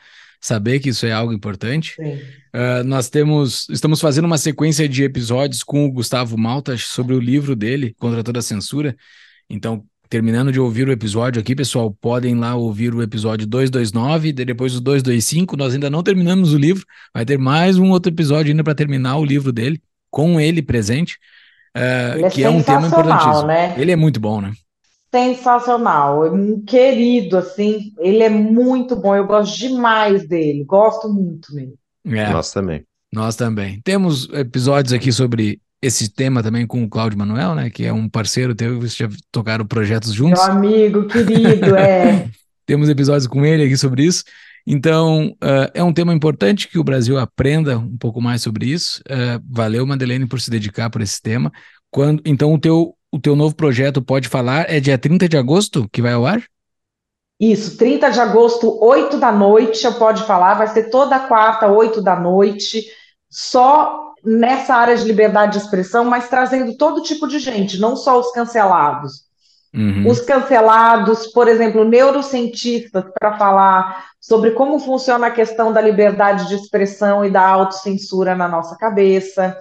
Saber que isso é algo importante. Uh, nós temos, estamos fazendo uma sequência de episódios com o Gustavo Malta sobre o livro dele, Contra toda a Censura. Então, terminando de ouvir o episódio aqui, pessoal, podem lá ouvir o episódio 229, depois o 225. Nós ainda não terminamos o livro, vai ter mais um outro episódio ainda para terminar o livro dele, com ele presente. Uh, que é um tema importantíssimo. Né? Ele é muito bom, né? Sensacional, é um querido, assim, ele é muito bom, eu gosto demais dele, gosto muito mesmo. É, Nós também. Nós também. Temos episódios aqui sobre esse tema também com o Cláudio Manuel, né? Que é um parceiro teu, vocês já tocaram projetos juntos. Meu amigo, querido, é. Temos episódios com ele aqui sobre isso. Então, uh, é um tema importante que o Brasil aprenda um pouco mais sobre isso. Uh, valeu, Madeleine, por se dedicar por esse tema. Quando, então, o teu, o teu novo projeto Pode Falar é dia 30 de agosto que vai ao ar? Isso, 30 de agosto, 8 da noite, eu Pode Falar. Vai ser toda quarta, 8 da noite. Só nessa área de liberdade de expressão, mas trazendo todo tipo de gente, não só os cancelados. Uhum. Os cancelados, por exemplo, neurocientistas, para falar sobre como funciona a questão da liberdade de expressão e da autocensura na nossa cabeça,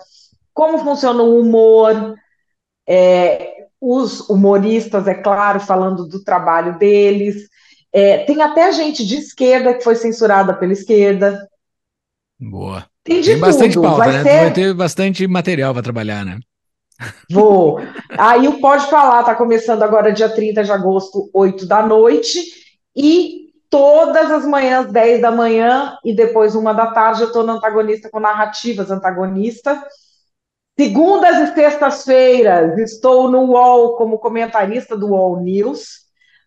como funciona o humor, é, os humoristas, é claro, falando do trabalho deles. É, tem até gente de esquerda que foi censurada pela esquerda. Boa. Tem de Tem bastante tudo. pauta, Vai né? ser- Vai ter bastante material para trabalhar, né? Vou. Aí o Pode Falar está começando agora dia 30 de agosto, 8 da noite. E todas as manhãs, 10 da manhã e depois uma da tarde, eu estou no antagonista com narrativas antagonista. Segundas e sextas-feiras, estou no UOL como comentarista do UOL News.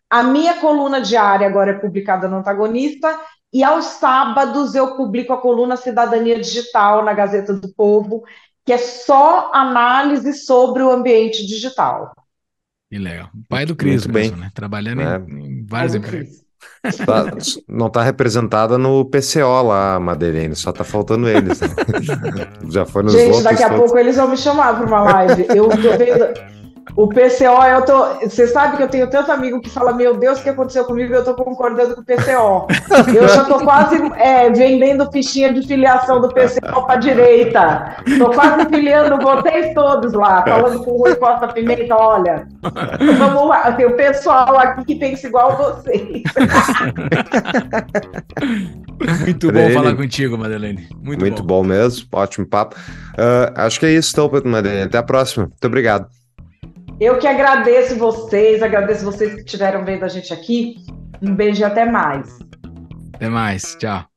A minha coluna diária agora é publicada no Antagonista. E aos sábados eu publico a coluna Cidadania Digital na Gazeta do Povo, que é só análise sobre o ambiente digital. Que legal. Pai do Cris mesmo, bem. né? Trabalhando É. em, em vários empregos. Tá- não está representada no PCO lá, Madeleine, só está faltando eles. né? Já foi nos Gente, outros. daqui a todos. pouco eles vão me chamar para uma live. Eu tô vendo. O PCO, eu tô. Você sabe que eu tenho tanto amigo que fala: Meu Deus, o que aconteceu comigo? Eu tô concordando com o PCO. Eu já tô quase é, vendendo fichinha de filiação do PCO para direita. Tô quase filiando vocês todos lá, falando com o Rui Costa Pimenta: Olha, vamos lá, tem o pessoal aqui que pensa igual a vocês. Muito Pra bom ele- falar contigo, Madeleine. Muito, Muito bom. bom mesmo, ótimo papo. Ah, acho que é isso, então, Madeleine. Até a próxima. Muito obrigado. Eu que agradeço vocês, agradeço vocês que estiveram vendo a gente aqui. Um beijo e até mais. Até mais. Tchau.